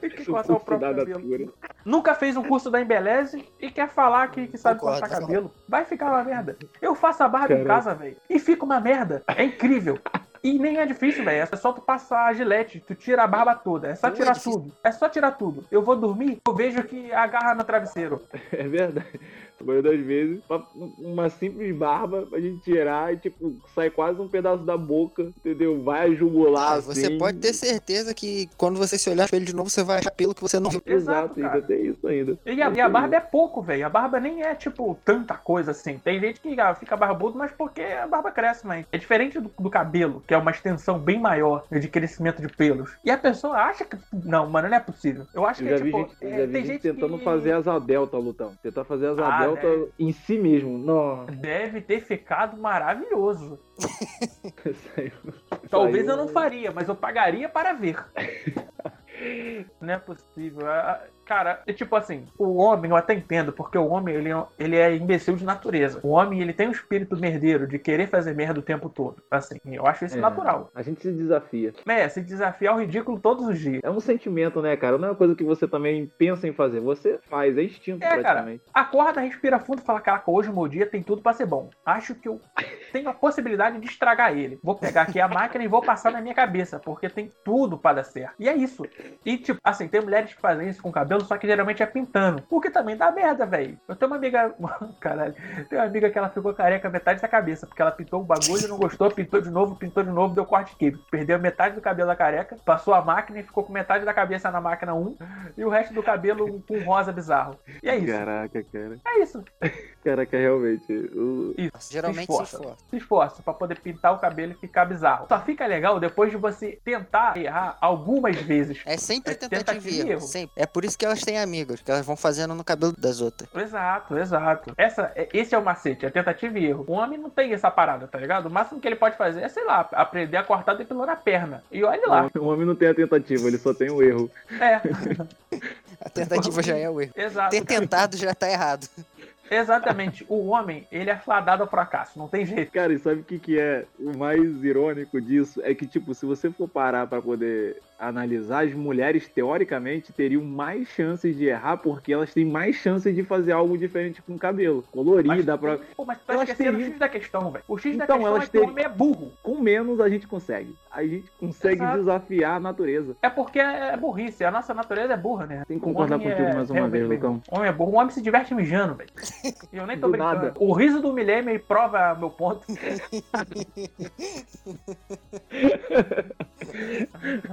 Tem (laughs) que cortar o próprio cabelo. Nunca fez um curso da Embeleze e quer falar que, que sabe cortar cabelo. Vai ficar uma merda. Eu faço a barba em Caralho. casa, velho. E fica uma merda. É incrível. E nem é difícil, velho. É só tu passar a gilete, tu tira a barba toda. É só Não é tirar difícil. tudo. É só tirar tudo. Eu vou dormir, eu vejo que agarra no travesseiro. (laughs) É verdade. A maioria das vezes, pra- uma simples barba pra gente tirar e, tipo, sai quase um pedaço da boca, entendeu? Vai a jugular, Ah, você assim. pode ter certeza que quando você se olhar no espelho de novo, você vai achar pelo que você não viu. Exato, ainda tem isso ainda. E a, e a barba é pouco, velho. A barba nem é, tipo, tanta coisa assim. Tem gente que ah, fica barbudo, mas porque a barba cresce, mas é diferente do, do cabelo, que é uma extensão bem maior de crescimento de pelos. E a pessoa acha que. Não, mano, não é possível. Eu acho Eu que já é, vi tipo. gente, eu é, já vi tem gente tentando que fazer asa delta, Lutão. Tentar fazer asa Ah, delta velho. em si mesmo. Nossa. Deve ter ficado maravilhoso. (laughs) Saiu- Talvez saiu- eu não faria, mas eu pagaria para ver. (laughs) Não é possível. Cara, é tipo assim, o homem eu até entendo, porque o homem ele, é- ele é imbecil de natureza. O homem ele tem um espírito merdeiro de querer fazer merda o tempo todo. Assim, eu acho isso É. natural. A gente se desafia. É, se desafiar o ridículo todos os dias. É um sentimento, né, cara? Não é uma coisa que você também pensa em fazer. Você faz, é instinto É, cara. praticamente. Acorda, respira fundo e fala: Caraca, hoje o meu dia tem tudo pra ser bom. Acho que eu tenho a possibilidade de estragar ele. Vou pegar aqui a máquina e vou passar na minha cabeça, porque tem tudo pra dar certo. E é isso. E, tipo, assim, tem mulheres que fazem isso com cabelo, só que geralmente é pintando. Porque também dá merda, velho. Eu tenho uma amiga. (laughs) Caralho. Tem uma amiga que ela ficou careca metade da cabeça, porque ela pintou o bagulho, não gostou, pintou de novo, pintou de novo, deu corte químico. Perdeu metade do cabelo da careca, passou a máquina e ficou com metade da cabeça na máquina 1 e o resto do cabelo com rosa bizarro. E é isso. Caraca, cara. É isso. Caraca, realmente. o- Isso. Geralmente se se esforça. for. Se esforça pra poder pintar o cabelo e ficar bizarro. Só fica legal depois de você tentar errar algumas vezes. É sempre É tentativa e erro. erro. Sempre. É por isso que elas têm amigos, que elas vão fazendo no cabelo das outras. Exato, exato. Essa, é- esse é o macete, é tentativa e erro. O homem não tem essa parada, tá ligado? O máximo que ele pode fazer é, sei lá, aprender a cortar depilando a perna. E olha lá. O homem não tem a tentativa, ele só tem o erro. É, (laughs) A tentativa já é o erro. exato. Ter tentado já tá errado. (laughs) Exatamente. O homem, ele é fadado ao fracasso, não tem jeito. Cara, e sabe o que, que é o mais irônico disso? É que, tipo, se você for parar pra poder analisar, as mulheres, teoricamente, teriam mais chances de errar porque elas têm mais chances de fazer algo diferente com o cabelo. Colorido, Mas, dá pra. pô, mas tu tá Elas esquecendo teriam- o X da questão, velho. O X da Então, questão elas é que o homem é burro. Com menos a gente consegue. A gente consegue Exato. desafiar a natureza. É porque é burrice. A nossa natureza é burra, né? Tem que concordar contigo mais uma vez. Lucão. O homem é burro. O homem se diverte mijando, velho. E eu nem tô Do brincando. nada. O riso do Millennium prova meu ponto. (laughs)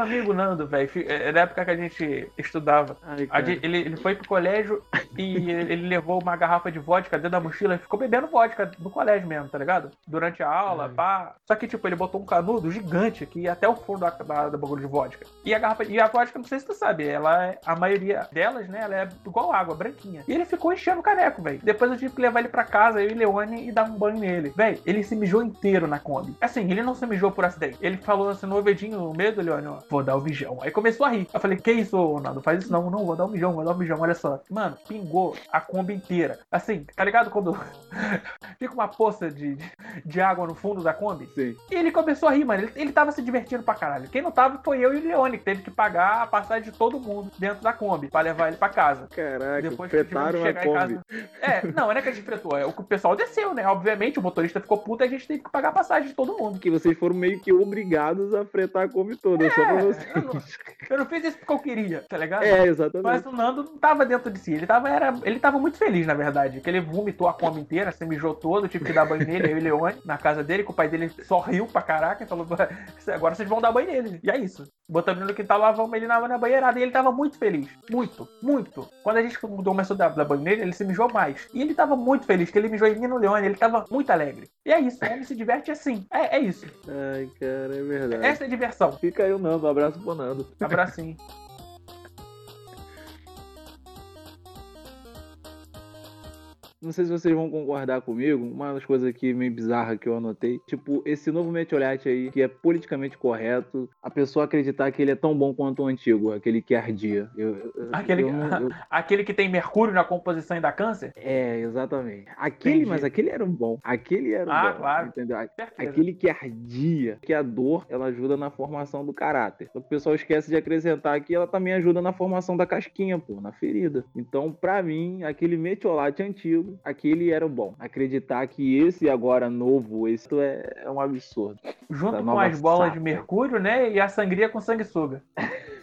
Meu amigo Nando, velho, fi- é na época que a gente estudava, Ai, a gente- ele, ele foi pro colégio e ele ele levou uma garrafa de vodka dentro da mochila e ficou bebendo vodka no colégio mesmo, tá ligado? Durante a aula, Ai. pá. Só que, tipo, ele botou um canudo gigante que ia até o fundo da, da, da bagulho de vodka. E a garrafa, e a vodka, não sei se tu sabe, ela é, a maioria delas, né, ela é igual água, branquinha. E ele ficou enchendo o caneco, velho. Depois eu tive que levar ele pra casa, eu e Leone, e dar um banho nele. Velho, ele se mijou inteiro na Kombi. Assim, ele não se mijou por acidente. Ele falou assim no ouvidinho, no medo, Leone, ó, vou dar o mijão. Aí começou a rir. Eu falei, que isso, Ronaldo? Faz isso não, não, vou dar um mijão, vou dar um mijão, olha só. Mano, pingou a Kombi inteira. Assim, tá ligado quando (laughs) fica uma poça de, de, água no fundo da Kombi? Sim. E ele começou a rir, mano. Ele, ele tava se divertindo pra caralho. Quem não tava foi eu e o Leone, que teve que pagar a passagem de todo mundo dentro da Kombi pra levar ele pra casa. Caraca, Depois fretaram a chegar em Kombi. casa. É, não, não é que a gente fretou, é o que o pessoal desceu, né? Obviamente, o motorista ficou puto e a gente teve que pagar a passagem de todo mundo. Que vocês foram meio que obrigados a fretar a Kombi toda, só pra É, eu não, eu não fiz isso porque eu queria, tá ligado? É, exatamente. Mas o Nando não tava dentro de si. Ele tava, era, ele tava muito feliz, na verdade. Que ele vomitou a Kombi inteira, se mijou todo, tive que dar banho nele, eu e o Leone, na casa dele, que o pai dele só riu pra caraca e falou: agora vocês vão dar banho nele. E é isso. Botamos ele no quintal, lavamos ele na, na banheirada. E ele tava muito feliz. Muito, muito. Quando a gente começou a dar, dar banho nele, ele se mijou mais. E ele tava muito feliz, que ele mijou em mim no Leone. Ele tava muito alegre. E é isso. O homem se diverte assim. É, é isso. Ai, cara, é verdade. Essa é a diversão. Fica aí o Nando, abraço pro Nando. Abracinho. Não sei se vocês vão concordar comigo, uma das coisas aqui meio bizarra que eu anotei, tipo, esse novo metiolate aí, que é politicamente correto, a pessoa acreditar que ele é tão bom quanto o antigo, aquele que ardia. Eu, Aquele- eu eu- (laughs) Aquele que tem mercúrio na composição e dá câncer? é, exatamente. Aquele, Entendi. mas aquele era um bom. Aquele era um Ah, bom. claro. Entendeu? Certeza. Aquele que ardia, que a dor, ela ajuda na formação do caráter. O pessoal esquece de acrescentar que ela também ajuda na formação da casquinha, pô, na ferida. Então, pra mim, aquele metiolate antigo, aquele era o bom. Acreditar que esse agora novo, esse é, é um absurdo. Junto com as bolas safra. de mercúrio, né? E a sangria com sanguessuga. (laughs)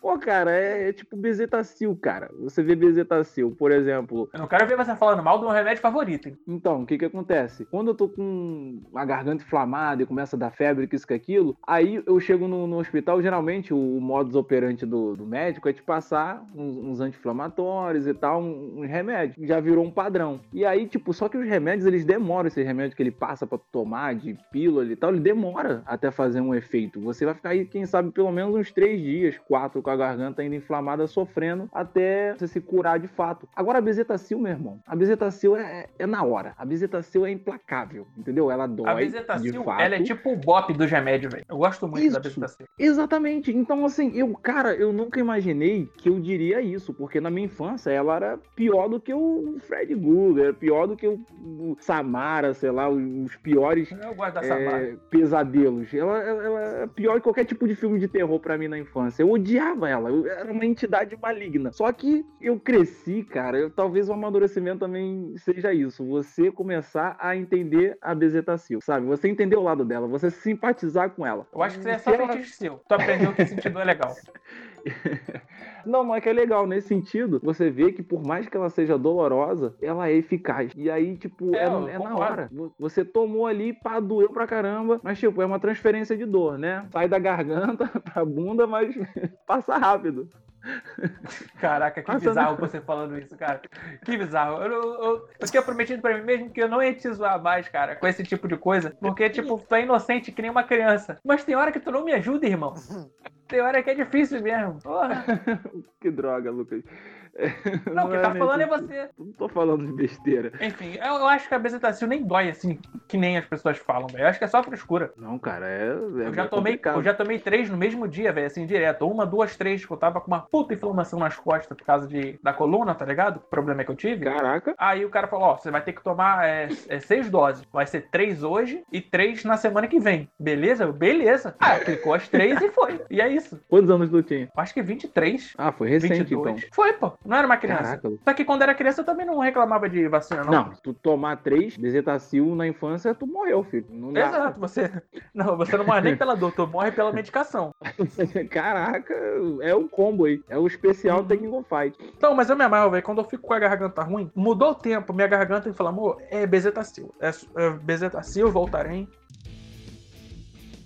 Pô, cara, é, é tipo bezetacil, cara. Você vê bezetacil, por exemplo, Eu não quero ver você falando mal do meu remédio favorito, hein? Então, o que que acontece? Quando eu tô com a garganta inflamada e começa a dar febre, que isso, que aquilo, aí eu chego no, no hospital, geralmente o, modus operandi do, do médico é te passar uns, uns anti-inflamatórios e tal, um- uns remédios. Já virou um padrão. E aí, tipo, só que os remédios, eles demoram, esses remédios que ele passa pra tu tomar, de pílula e tal, ele demora até fazer um efeito. Você vai ficar aí, quem sabe, pelo menos uns três dias, quatro, com a garganta ainda inflamada, sofrendo, até você se curar de fato. Agora, a bezetacil, meu irmão, a bezetacil é, é na hora. A bezetacil é implacável, entendeu? Ela dói, A bezetacil, ela é tipo o bop do remédio, velho. Eu gosto muito da Isso. bezetacil. Exatamente. Então, assim, eu, cara, eu nunca imaginei que eu diria isso, porque na minha infância ela era pior do que o Fred era pior do que o, o Samara, sei lá, os piores da é, pesadelos. Ela, ela, ela é pior que qualquer tipo de filme de terror pra mim na infância. Eu odiava ela. Eu era uma entidade maligna. Só que eu cresci, cara. Eu, talvez o amadurecimento também seja isso. Você começar a entender a bezetacil, sabe? Você entender o lado dela, você simpatizar com ela. Eu acho que isso é só ela- seu. Tu aprendeu que sentido é legal. (laughs) (laughs) Não, mas que é legal nesse sentido. Você vê que por mais que ela seja dolorosa, ela é eficaz. E aí, tipo, É, é, é na hora. Você tomou ali, pá, doeu pra caramba. Mas, tipo, é uma transferência de dor, né? Sai da garganta (laughs) pra bunda, mas (laughs) passa rápido. Caraca, que Nossa, bizarro você falando isso, cara. Que bizarro. Eu, eu, eu, eu tinha prometido pra mim mesmo que eu não ia te zoar mais, cara, com esse tipo de coisa. Porque, tipo, tu é inocente que nem uma criança. Mas tem hora que tu não me ajuda, irmão. Tem hora que é difícil mesmo. Porra. (laughs) que droga, Lucas. (laughs) Não, quem é tá falando é você. Não tô falando de besteira. Enfim, eu, eu acho que a bezetacil nem dói assim, que nem as pessoas falam, velho. Eu acho que é só frescura. Não, cara, é. é Eu já, é tomei, complicado. eu já tomei três no mesmo dia, velho, assim, direto. Uma, duas, três, tipo, eu tava com uma puta inflamação nas costas por causa de, da coluna, tá ligado? O problema é que eu tive. Caraca. Aí o cara falou, ó, você vai ter que tomar é, é, seis doses. Vai ser três hoje e três na semana que vem. Beleza? Eu, Beleza. Ah, clicou as três e foi. E é isso. Quantos anos tu tinha? Acho que 23, Ah, foi recente 22. então. Foi, pô. Não era uma criança. Caraca. Só que quando era criança eu também não reclamava de vacina, não. Não, tu tomar três bezetacil na infância, tu morreu, filho. Não dá. Exato, você. (laughs) Não, você não morre nem pela dor, tu morre pela medicação. (laughs) Caraca, é o combo aí. É o especial Uhum. Tekken Fight. Então, mas eu me amarro, velho. Quando eu fico com a garganta ruim, mudou o tempo, minha garganta inflamou, é bezetacil. É, é bezetacil, Voltaren.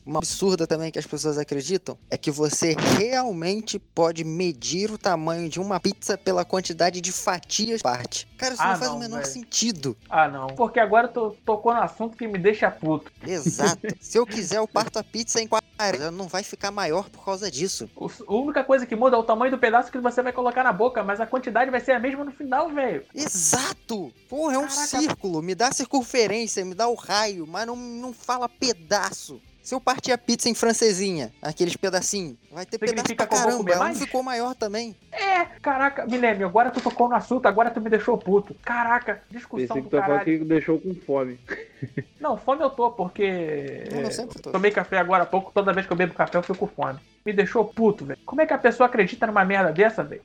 Uma absurda também que as pessoas acreditam é que você realmente pode medir o tamanho de uma pizza pela quantidade de fatias parte. Cara, isso Ah, não faz não, o menor velho. sentido. Ah, não. Porque agora tu tocou no assunto que me deixa puto. Exato. (laughs) Se eu quiser, eu parto a pizza em 40. Ela não vai ficar maior por causa disso. O- A única coisa que muda é o tamanho do pedaço que você vai colocar na boca, mas a quantidade vai ser a mesma no final, velho. Exato! Porra, é um Caraca. círculo. Me dá circunferência, me dá o raio, mas não, não fala pedaço. Se eu partir a pizza em francesinha, aqueles pedacinhos, vai ter pedaço Significa pra que eu vou caramba. Ela não mais? ficou maior também. É, caraca, Milênio, agora tu tocou no assunto, agora tu me deixou puto. Caraca, discussão Pensei que tu caralho. que deixou com fome. Não, fome eu tô, porque. Não, eu é, sempre tô. Tomei café agora há pouco, toda vez que eu bebo café eu fico com fome. Me deixou puto, velho. Como é que a pessoa acredita numa merda dessa, velho?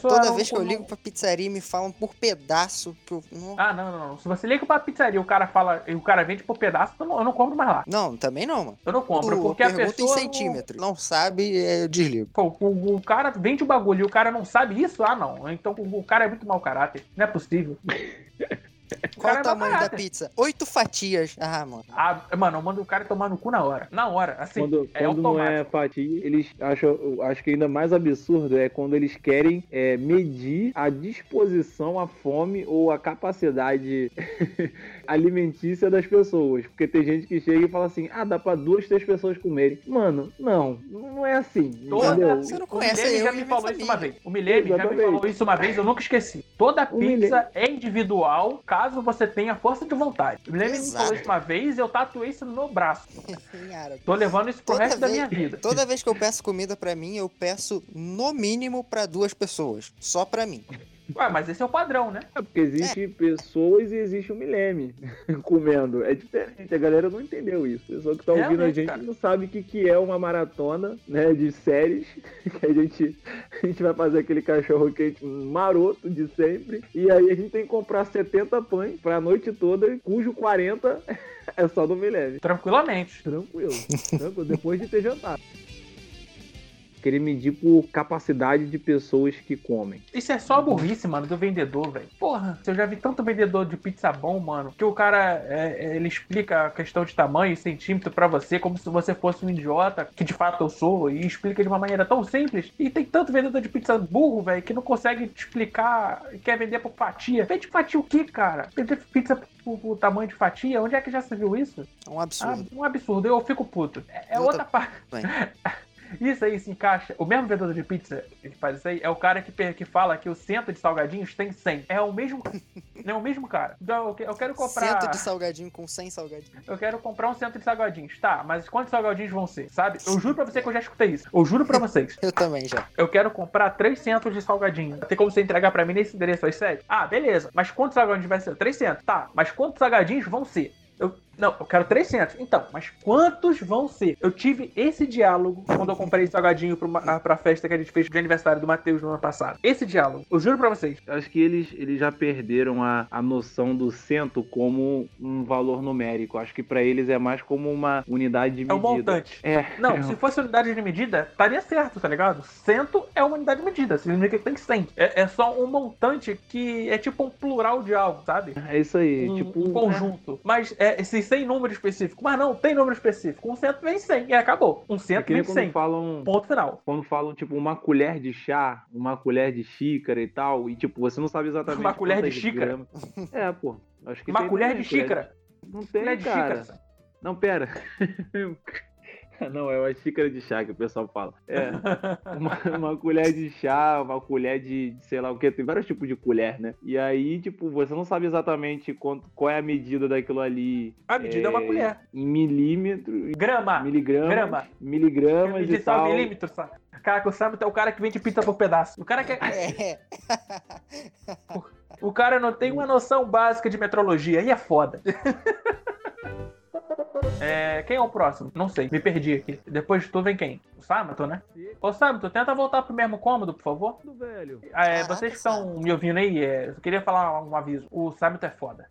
Toda não- vez que eu ligo pra pizzaria e me falam por pedaço. Não... Ah, não, não, não. Se você liga pra pizzaria e o cara fala, e o cara vende por pedaço, eu não, eu não compro mais lá. não, também não, mano. Eu não compro, Tu porque a pessoa. em não- centímetro. Não sabe, é, eu desligo. Pô, o, o cara vende o bagulho e o cara não sabe isso? Ah, não. Então o, o cara é muito mau caráter. Não é possível. (laughs) O Qual cara o é mau tamanho da pizza? Oito fatias. Ah, mano. Ah, mano, eu mando o cara tomar no cu na hora. Na hora, assim. Quando, é quando não é fatia, eles acham. eu Acho que ainda mais absurdo é quando eles querem é, medir a disposição, a fome ou a capacidade alimentícia das pessoas. Porque tem gente que chega e fala assim: ah, dá pra duas, três pessoas comerem. Mano, não, não é assim. Toda- Entendeu? Você não O conhece Milene eu já me falou isso uma vez. O Milene já me falou isso uma vez, eu nunca esqueci. Toda O pizza é individual, caso você tenha força de vontade. O Milene me falou isso uma vez e eu tatuei isso no braço. (laughs) Tô levando isso pro Toda resto da vez- minha vida. Toda vez que eu peço comida pra mim, eu peço no mínimo pra duas pessoas. Só pra mim. Ué, mas esse é o padrão, né? É porque existe pessoas e existe o Milene (laughs) comendo. É diferente, a galera não entendeu isso. A pessoa que tá ouvindo a Realmente, gente cara. não sabe o que, que é uma maratona né, de séries. (laughs) Que a gente, a gente vai fazer aquele cachorro quente maroto de sempre. E aí a gente tem que comprar 70 pães pra noite toda, cujo 40 (laughs) é só do Milene. Tranquilamente. Tranquilo, tranquilo, depois de ter jantado. Querer medir por capacidade de pessoas que comem. Isso é só a burrice, mano, do vendedor, velho. Porra, eu já vi tanto vendedor de pizza bom, mano, que o cara, é, é, ele explica a questão de tamanho e centímetro pra você como se você fosse um idiota, que de fato eu sou, e explica de uma maneira tão simples. E tem tanto vendedor de pizza burro, velho, que não consegue te explicar e quer vender por fatia. Vende fatia o quê, cara? Vender pizza por, por tamanho de fatia? Onde é que já se viu isso? É um Ah, absurdo. um absurdo, eu fico puto. É, é outra parte. (laughs) Isso aí se encaixa. O mesmo vendedor de pizza que faz isso aí é o cara que, que fala que o centro de salgadinhos tem 100. É o mesmo. (laughs) é o mesmo cara. Então eu, que- eu quero comprar. Cento de salgadinho com 100 salgadinhos. Eu quero comprar um centro de salgadinhos. Tá, mas quantos salgadinhos vão ser? Sabe? Eu juro pra você que eu já escutei isso. Eu juro pra vocês. (laughs) Eu também já. Eu quero comprar três centros de salgadinho. Tem como você entregar pra mim nesse endereço às 7? Ah, beleza. Mas quantos salgadinhos vai ser? 300. Tá, mas quantos salgadinhos vão ser? Eu, não, eu quero 300. Então, mas quantos vão ser? Eu tive esse diálogo quando eu comprei salgadinho pra, uma, pra festa que a gente fez de aniversário do Matheus no ano passado. Esse diálogo. Eu juro pra vocês. Acho que eles, eles já perderam a, a noção do cento como um valor numérico. Acho que pra eles é mais como uma unidade de É um medida. montante. É. Não, é, (laughs) se fosse unidade de medida, estaria certo, tá ligado? Cento é uma unidade de medida, significa que tem 100. É, é só um montante que é tipo um plural de algo, sabe? é isso aí. um, tipo, um conjunto. Mas é, se sem número específico. Mas não, tem número específico. Um cento vem 100 e acabou. Um cento vem quando 100. falam. Ponto final. Quando falam, tipo, uma colher de chá, uma colher de xícara e tal, e tipo, você não sabe exatamente. Uma colher de xícara? É, pô. Acho que Uma colher também, de xícara. Não tem, Colher de cara. xícara. Não, pera. (laughs) (laughs) Não, é uma xícara de chá que o pessoal fala. É. (laughs) Uma, uma colher de chá, uma colher de, de sei lá o que, tem vários tipos de colher, né? E aí, tipo, você não sabe exatamente quanto, qual é a medida daquilo ali. A medida é, uma colher. Em milímetros. Grama. Miligramas. Grama. Miligramas e Edição tal. milímetros, sabe? Caraca, o Samuel é o cara que vende pizza por pedaço. O cara que É. (laughs) O cara não tem uma noção básica de metrologia. Aí é foda. É, quem é o próximo? Não sei, me perdi aqui. Depois de tu vem quem? O Samato, né? Ô Samato, tenta voltar pro mesmo cômodo, por favor. Do velho. Ah, é, Caraca, vocês que estão me ouvindo aí, é, eu queria falar um aviso. O Samato é foda.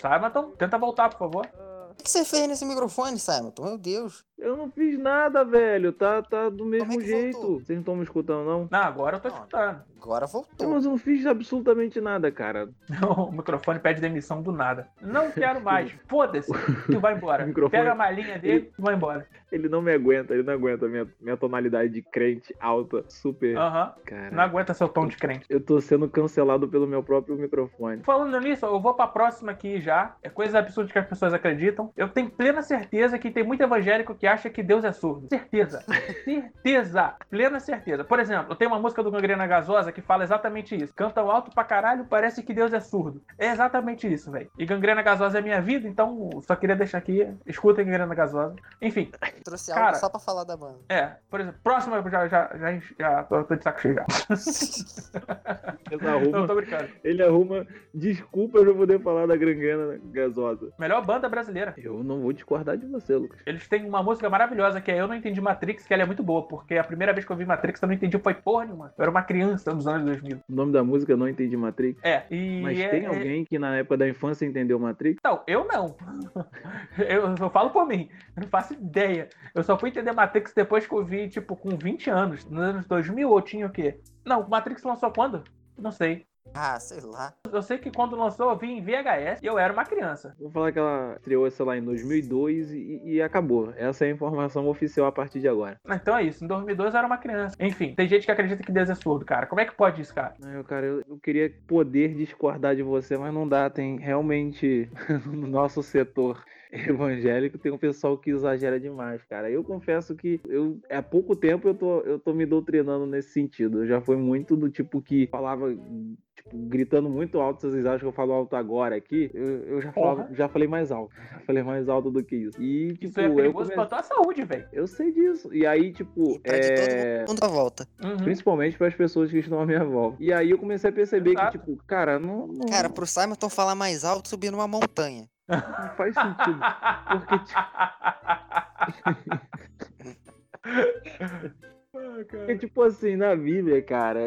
Samato, tenta voltar, por favor. O que você fez nesse microfone, Simon? Meu Deus. Eu não fiz nada, velho. Tá, tá do mesmo é que jeito. voltou? Vocês não estão me escutando, não? Não, agora eu tô Não. escutando. Agora voltou. Mas eu não fiz absolutamente nada, cara. O microfone pede demissão do nada. Não quero mais. (laughs) Foda-se. Tu vai embora. Microfone- Pega a malinha dele e vai embora. Ele não me aguenta, ele não aguenta minha, minha tonalidade de crente alta, super. Aham. Cara, Não aguenta seu tom de crente. eu tô sendo cancelado pelo meu próprio microfone. Falando nisso, eu vou pra próxima aqui já. É coisa absurda que as pessoas acreditam. Eu tenho plena certeza que tem muito evangélico que acha que Deus é surdo. Certeza. (laughs) certeza. Plena certeza. Por exemplo, eu tenho uma música do Gangrena Gasosa que fala exatamente isso. Cantam alto pra caralho, parece que Deus é surdo. É exatamente isso, velho. E Gangrena Gasosa é minha vida, então só queria deixar aqui. Escutem Gangrena Gasosa. Enfim, Trouxe Cara- algo só pra falar da banda. é. Por exemplo, próxima eu já, já, já, já tô, tô de saco cheio já. (laughs) Ele Não, arruma, tô brincando. ele arruma desculpas pra poder falar da grangrena gasosa. Melhor banda brasileira. Eu não vou discordar de você, Lucas. Eles têm uma música maravilhosa que é Eu Não Entendi Matrix, que ela é muito boa, porque a primeira vez que eu vi Matrix eu não entendi foi porra nenhuma. Eu era uma criança nos anos 2000. O nome da música eu não entendi Matrix. É, e. Mas é- tem é- alguém que na época da infância entendeu Matrix? Não, eu não. (laughs) eu, eu falo por mim. Eu não faço ideia. Eu só fui entender Matrix depois que eu vi, tipo, com 20 anos. Nos anos 2000 ou tinha o quê? Não, Matrix lançou quando? Não sei. Ah, sei lá. Eu sei que quando lançou eu vi em VHS e eu era uma criança. Vou falar que ela estreou, sei lá, em 2002 e, e acabou. Essa é a informação oficial a partir de agora. Então é isso. Em 2002 eu era uma criança. Enfim, tem gente que acredita que Deus é surdo, cara. Como é que pode isso, cara? Aí, cara, eu, eu queria poder discordar de você, mas não dá. Tem realmente (laughs) no nosso setor evangélico tem um pessoal que exagera demais, cara. Eu confesso que eu há pouco tempo eu tô, eu tô me doutrinando nesse sentido. Eu já fui muito do tipo que falava tipo, gritando muito alto, vocês acham que eu falo alto agora aqui? Eu, eu já, falava, já falei mais alto. Já falei mais alto do que isso. E, tipo, Isso é eu, perigoso come- pra tua saúde, velho. eu sei disso. E aí, tipo, E pra é... de todo mundo à volta. Uhum. Principalmente para as pessoas que estão à minha volta. E aí eu comecei a perceber Exato. que, tipo, cara, não, não, Cara, pro Simonton falar mais alto subir numa montanha. não faz sentido. (laughs) Porque, (laughs) Porque, tipo assim, na Bíblia, cara,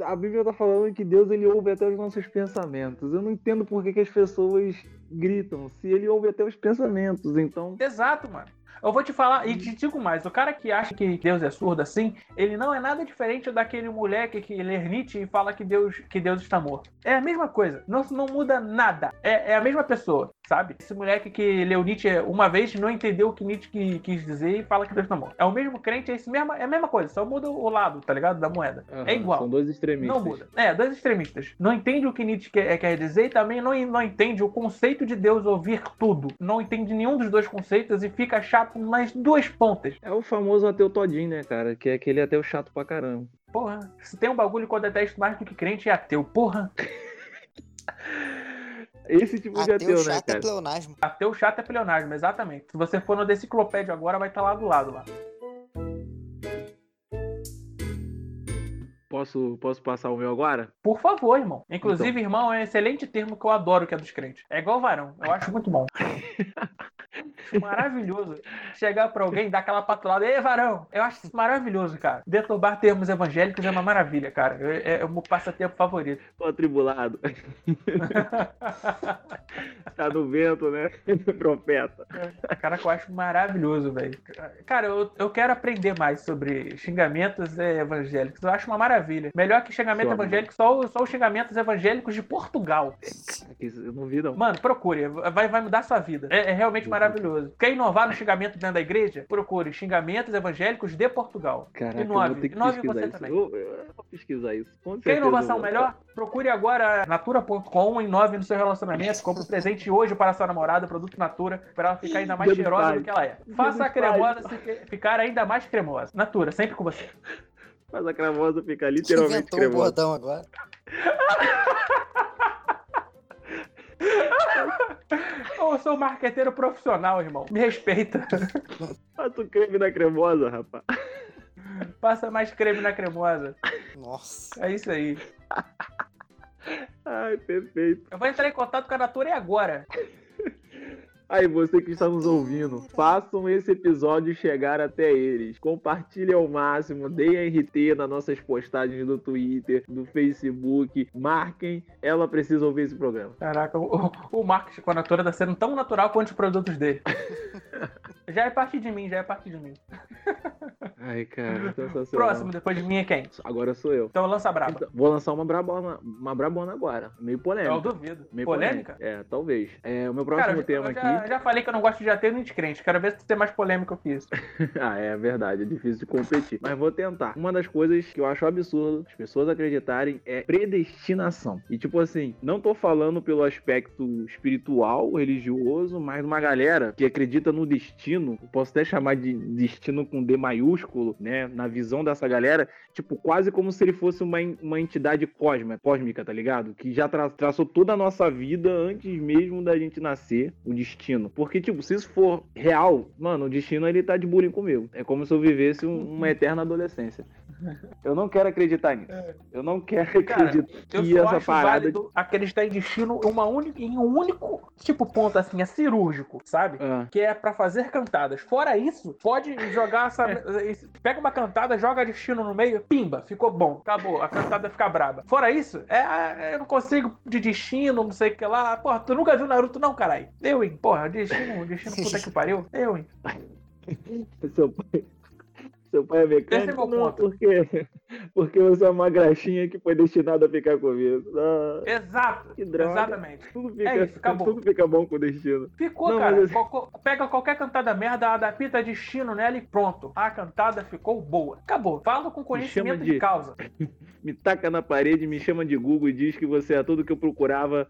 a Bíblia tá falando que Deus ele ouve até os nossos pensamentos. Eu não entendo por que, que as pessoas gritam, se ele ouve até os pensamentos. Então, Exato, mano. Eu vou te falar, e te digo mais, o cara que acha que Deus é surdo assim, ele não é nada diferente daquele moleque que lê Nietzsche e fala que Deus, que Deus está morto. É a mesma coisa, não, não muda nada. É, é a mesma pessoa, sabe? Esse moleque que leu Nietzsche uma vez não entendeu o que Nietzsche qui- quis dizer e fala que Deus está morto. É o mesmo crente, é, esse mesmo, é a mesma coisa, só muda o lado, tá ligado? Da moeda. aham, é igual. São dois extremistas. Não muda. É, dois extremistas. Não entende o que Nietzsche quer, quer dizer e também não, não entende o conceito de Deus ouvir tudo. Não entende nenhum dos dois conceitos e fica chato nas duas pontas. É o famoso ateu todinho, né, cara? Que é aquele ateu chato pra caramba. Porra, se tem um bagulho que eu detesto mais do que crente é ateu. Porra, (laughs) Esse tipo de Ateu ateu, né, chato é cara? pleonasmo. ateu chato é pleonasmo, exatamente. Se você for no Deciclopédia agora, vai estar lá do lado lá. Posso, posso passar o meu agora? Por favor, irmão. Inclusive, irmão é um excelente termo que eu adoro, que é dos crentes. É igual varão. Eu acho muito bom. (laughs) Acho (laughs) maravilhoso chegar pra alguém dar aquela patulada. Ei, varão! Eu acho isso maravilhoso, cara. Deturbar termos evangélicos é uma maravilha, cara. É, é o meu passatempo favorito. Tô atribulado. (laughs) tá no vento, né? (laughs) Profeta. Cara, que eu acho maravilhoso, velho. Cara, eu, eu quero aprender mais sobre xingamentos é, evangélicos. Eu acho uma maravilha. Melhor que xingamento Só, evangélico, só, só os xingamentos evangélicos de Portugal. Eu não vi, não. Mano, procure. Vai, vai mudar sua vida. É, é realmente maravilhoso. Maravilhoso. Quer inovar no xingamento dentro da igreja? Procure xingamentos evangélicos de Portugal. Caraca, Inove. eu vou ter que Inove pesquisar você isso. também. Eu, eu vou pesquisar isso. Com Quer inovação melhor? Procure agora natura.com, inove no seu relacionamento, compre um presente hoje para sua namorada, produto Natura, para ela ficar ainda mais dos cheirosa do que ela é. Faça dos a cremosa se- ficar ainda mais cremosa. Natura, sempre com você. Faz a cremosa ficar literalmente inventou um cremosa. bordão agora. (laughs) (laughs) Eu sou um marqueteiro profissional, irmão. Me respeita. (laughs) Faz o creme na cremosa, rapaz. Passa mais creme na cremosa. Nossa. É isso aí. Ai, perfeito. Eu vou entrar em contato com a Natura e agora. Aí, você que está nos ouvindo, façam esse episódio chegar até eles. Compartilhem ao máximo, deem RT nas nossas postagens do Twitter, do Facebook. Marquem, ela precisa ouvir esse programa. Caraca, o, o marketing com a Natura tá sendo tão natural quanto os produtos dele. (laughs) Já é parte de mim, já é parte de mim. Ai, cara, sensacional. Próximo, depois de mim, é quem? Agora sou eu. Então lança braba. Então, vou lançar uma brabona, uma brabona agora. Meio polêmica. Eu duvido. Meio Polêmica? É, talvez. É, o meu próximo Cara, tema eu já, aqui. Já falei que eu não gosto de ateu nem de crente. Quero ver se tem mais polêmica que isso. (laughs) ah, é verdade, é difícil de competir. Mas vou tentar. Uma das coisas que eu acho absurdo as pessoas acreditarem é predestinação. E tipo assim, não tô falando pelo aspecto espiritual, religioso, mas uma galera que acredita no destino, eu posso até chamar de destino com D maiúsculo, né? Na visão dessa galera, tipo, quase como se ele fosse uma, uma entidade cósmica, cósmica, tá ligado? Que já tra- traçou toda a nossa vida antes mesmo da gente nascer, o destino. Porque, tipo, se isso for real, mano, o destino ele tá de bullying comigo. É como se eu vivesse um- uma eterna adolescência. Eu não quero acreditar nisso. Eu não quero Cara, acreditar que só essa parada. válido acreditar em destino uma única, em um único tipo ponto, assim, é cirúrgico, sabe? Ah, Que é pra fazer cantadas. Fora isso, pode jogar essa. (laughs) esse- Pega uma cantada, joga destino no meio, pimba, ficou bom, acabou. A cantada fica braba. Fora isso, é, é, eu não consigo de destino, não sei o que lá. Porra, tu nunca viu Naruto, não, caralho? Eu, hein? Porra, destino, destino, puta que pariu. Eu, hein? (laughs) seu pai. Seu pai é Esse é mecânico? não, porque, porque você é uma graxinha que foi destinada a ficar comigo. Ah, Exato. que droga. Exatamente. Tudo fica, É isso, acabou. tudo fica bom com o destino. Ficou, Não, cara. mas- Qual- pega qualquer cantada merda, adapta destino nela e pronto. A cantada ficou boa. Acabou. Fala com conhecimento de... de- causa. (laughs) me taca na parede, me chama de Google e diz que você é tudo que eu procurava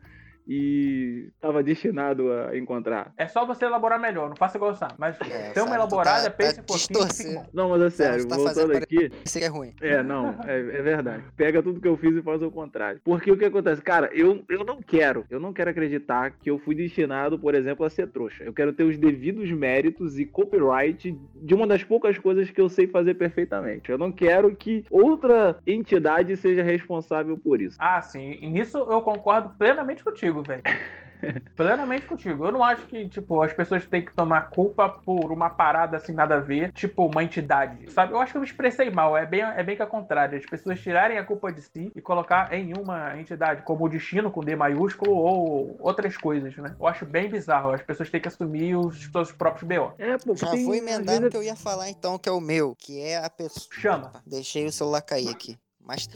e estava destinado a encontrar. É só você elaborar melhor, não faça igual o Sam. Mas É, dê uma tu elaborada, tá- pense tá um pouquinho fica. Não, mas é sério, você tá voltando aqui. Isso é ruim. É, não, é, é verdade. Pega tudo que eu fiz e faz o contrário. Porque o que acontece? Cara, eu, eu não quero, eu não quero acreditar que eu fui destinado, por exemplo, a ser trouxa. Eu quero ter os devidos méritos e copyright de uma das poucas coisas que eu sei fazer perfeitamente. Eu não quero que outra entidade seja responsável por isso. Ah, sim. E nisso eu concordo plenamente contigo, velho. (laughs) Plenamente contigo. Eu não acho que, tipo, as pessoas têm que tomar culpa por uma parada assim, nada a ver, tipo, uma entidade, sabe? Eu acho que eu me expressei mal, é bem, é bem que ao contrário. As pessoas tirarem a culpa de si e colocar em uma entidade, como o destino com D maiúsculo ou outras coisas, né? Eu acho bem bizarro. As pessoas têm que assumir os seus próprios B.O. É, pô, Já vou emendar no que eu ia falar então, que é o meu, que é a pessoa. Chama. Opa, deixei o celular cair aqui. Mas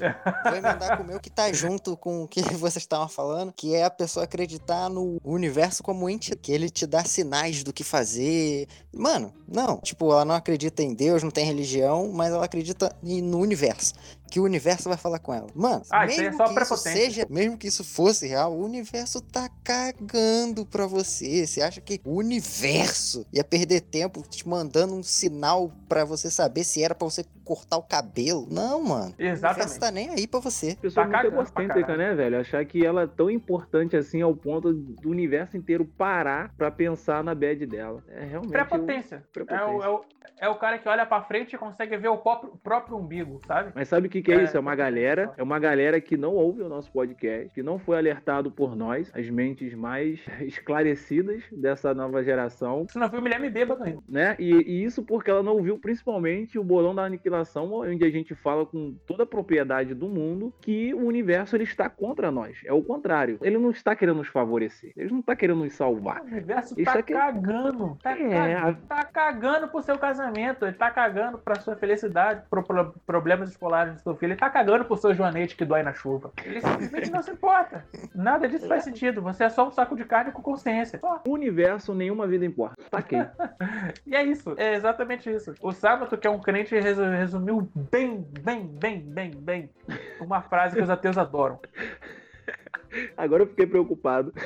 vou emendar com o meu que tá junto com o que (laughs) vocês estavam falando, que é a pessoa acreditar no universo como ente, que ele te dá sinais do que fazer. Mano, não. Tipo, ela não acredita em Deus, não tem religião, mas ela acredita no universo. Que o universo vai falar com ela. Mano, Ah, é mesmo só que isso prepotência. seja, mesmo que isso fosse real, o universo tá cagando pra você. Você acha que o universo ia perder tempo te mandando um sinal pra você saber se era pra você cortar o cabelo? Não, mano. O universo Exatamente. tá nem aí pra você. pessoa Tá muito egocêntrica, né, velho? Achar que ela é tão importante assim ao ponto do universo inteiro parar pra pensar na bad dela. É realmente. Prepotência. É prepotência. o, é, o, é o cara que olha pra frente e consegue ver o próprio, o próprio umbigo, sabe? Mas sabe o que, que é, É, isso? É uma galera, é uma galera que não ouve o nosso podcast, que não foi alertado por nós, as mentes mais (laughs) esclarecidas dessa nova geração, Se não viu, me lembra bêbado ainda. né? E, e isso porque ela não ouviu principalmente o bolão da aniquilação, onde a gente fala com toda a propriedade do mundo que o universo ele está contra nós. É o contrário. Ele não está querendo nos favorecer. Ele não está querendo nos salvar. O universo tá aqui- cagando. Tá, É, a- tá cagando pro seu casamento. Ele tá cagando pra sua felicidade, pro, pro- problemas escolares do seu filho. Ele tá cagando pro seu joanete que dói na chuva. Ele simplesmente não se importa. Nada disso faz sentido. Você é só um saco de carne com consciência. Só. O universo, nenhuma vida importa. Tá ok. (laughs) E é isso, é exatamente isso. O Sábado, que é um crente, resu- resumiu bem, bem, bem, bem, bem uma frase que os ateus adoram. Agora eu fiquei preocupado. (laughs)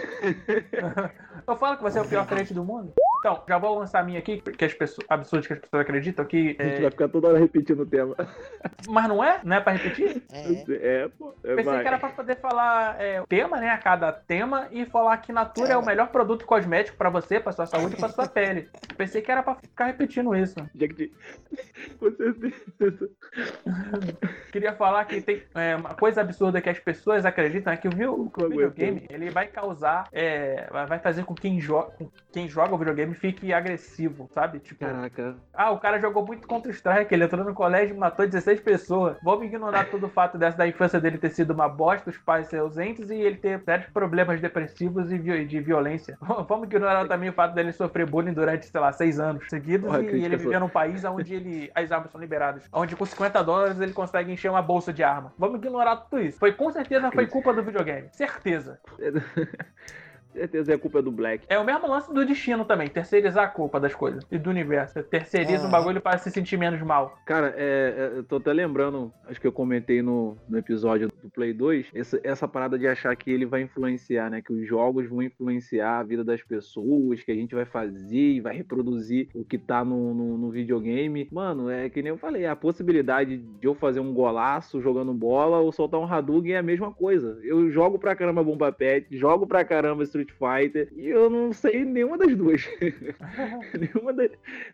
Eu falo que você é o pior crente do mundo? Então, já vou lançar a minha aqui, que as pessoas, absurdo que as pessoas acreditam que. A gente é, vai ficar toda hora repetindo o tema. (laughs) Mas não é? Não é pra repetir? É. É, pô. É, Pensei vai. que era pra poder falar é, o tema, né? A cada tema e falar que Natura é, o melhor produto cosmético pra você, pra sua saúde e pra sua pele. Pensei que era pra ficar repetindo isso. Com certeza. Queria falar que tem é, uma coisa absurda que as pessoas acreditam é que o, vi- que o Não videogame ele vai causar, é, vai fazer com quem, jo com quem joga o videogame fique agressivo, sabe? Tipo, Caraca. ah, o cara jogou muito Counter-Strike, ele entrou no colégio e matou 16 pessoas. Vamos ignorar todo o fato dessa da infância dele ter sido uma bosta, os pais ser ausentes e ele ter sérios problemas depressivos e vi- de violência. (laughs) Vamos ignorar também o fato dele sofrer bullying durante, sei lá, seis anos seguidos Porra, e ele viver num país onde ele, as armas são liberadas. Onde com 50 dólares ele consegue encher uma bolsa de arma. Vamos ignorar tudo isso. Foi com certeza foi culpa do videogame. Certeza. (laughs) Certeza é culpa do Black. É o mesmo lance do destino também, terceirizar a culpa das coisas e do universo. Você terceiriza É. um bagulho para se sentir menos mal. Cara, é, é, eu tô até lembrando, acho que eu comentei no, no episódio do Play 2, essa, essa parada de achar que ele vai influenciar, né? Que os jogos vão influenciar a vida das pessoas, que a gente vai fazer e vai reproduzir o que tá no, no, no videogame. Mano, é que nem eu falei, a possibilidade de eu fazer um golaço jogando bola ou soltar um Hadouken é a mesma coisa. Eu jogo pra caramba Bomba Pet, jogo pra caramba Street Fighter e eu não sei nenhuma das duas. (laughs) nenhuma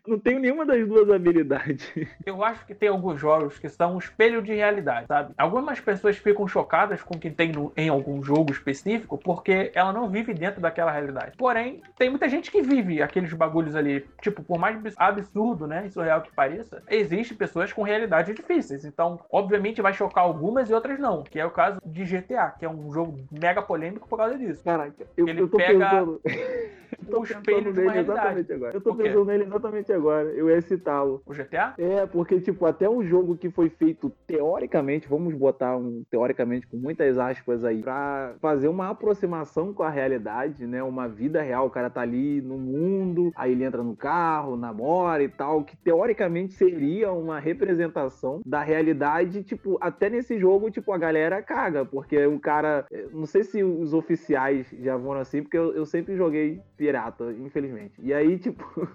não tenho nenhuma das duas habilidades. Eu acho que tem alguns jogos que são um espelho de realidade, sabe? Algumas pessoas ficam chocadas com o que tem no- em algum jogo específico porque ela não vive dentro daquela realidade. Porém, tem muita gente que vive aqueles bagulhos ali. Tipo, por mais abs- absurdo, né? E surreal que pareça, existem pessoas com realidades difíceis. Então, obviamente, vai chocar algumas e outras não. Que é o caso de GTA, que é um jogo mega polêmico por causa disso. Caraca, eu, Ele eu tô pega pensando. (laughs) eu tô o espelho pensando nele realidade. exatamente agora. Eu tô pensando nele exatamente agora. Eu ia citá-lo. O GTA? É, porque, tipo, até um jogo que foi feito teoricamente, vamos botar um teoricamente com muitas aspas aí, pra fazer uma aproximação com a realidade, né? Uma vida real. O cara tá ali no mundo, aí ele entra no carro, namora e tal, que teoricamente seria uma representação da realidade, tipo, até nesse jogo, tipo, a galera caga, porque o cara. eh, Não sei se os oficiais já foram assim, porque eu, eu sempre joguei pirata, infelizmente. E aí, tipo. (laughs)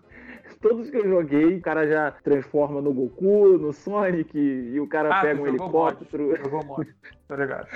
Todos que eu joguei, o cara já transforma no Goku, no Sonic, e o cara Ah, pega um helicóptero. Jogou mod. (laughs) Tá ligado?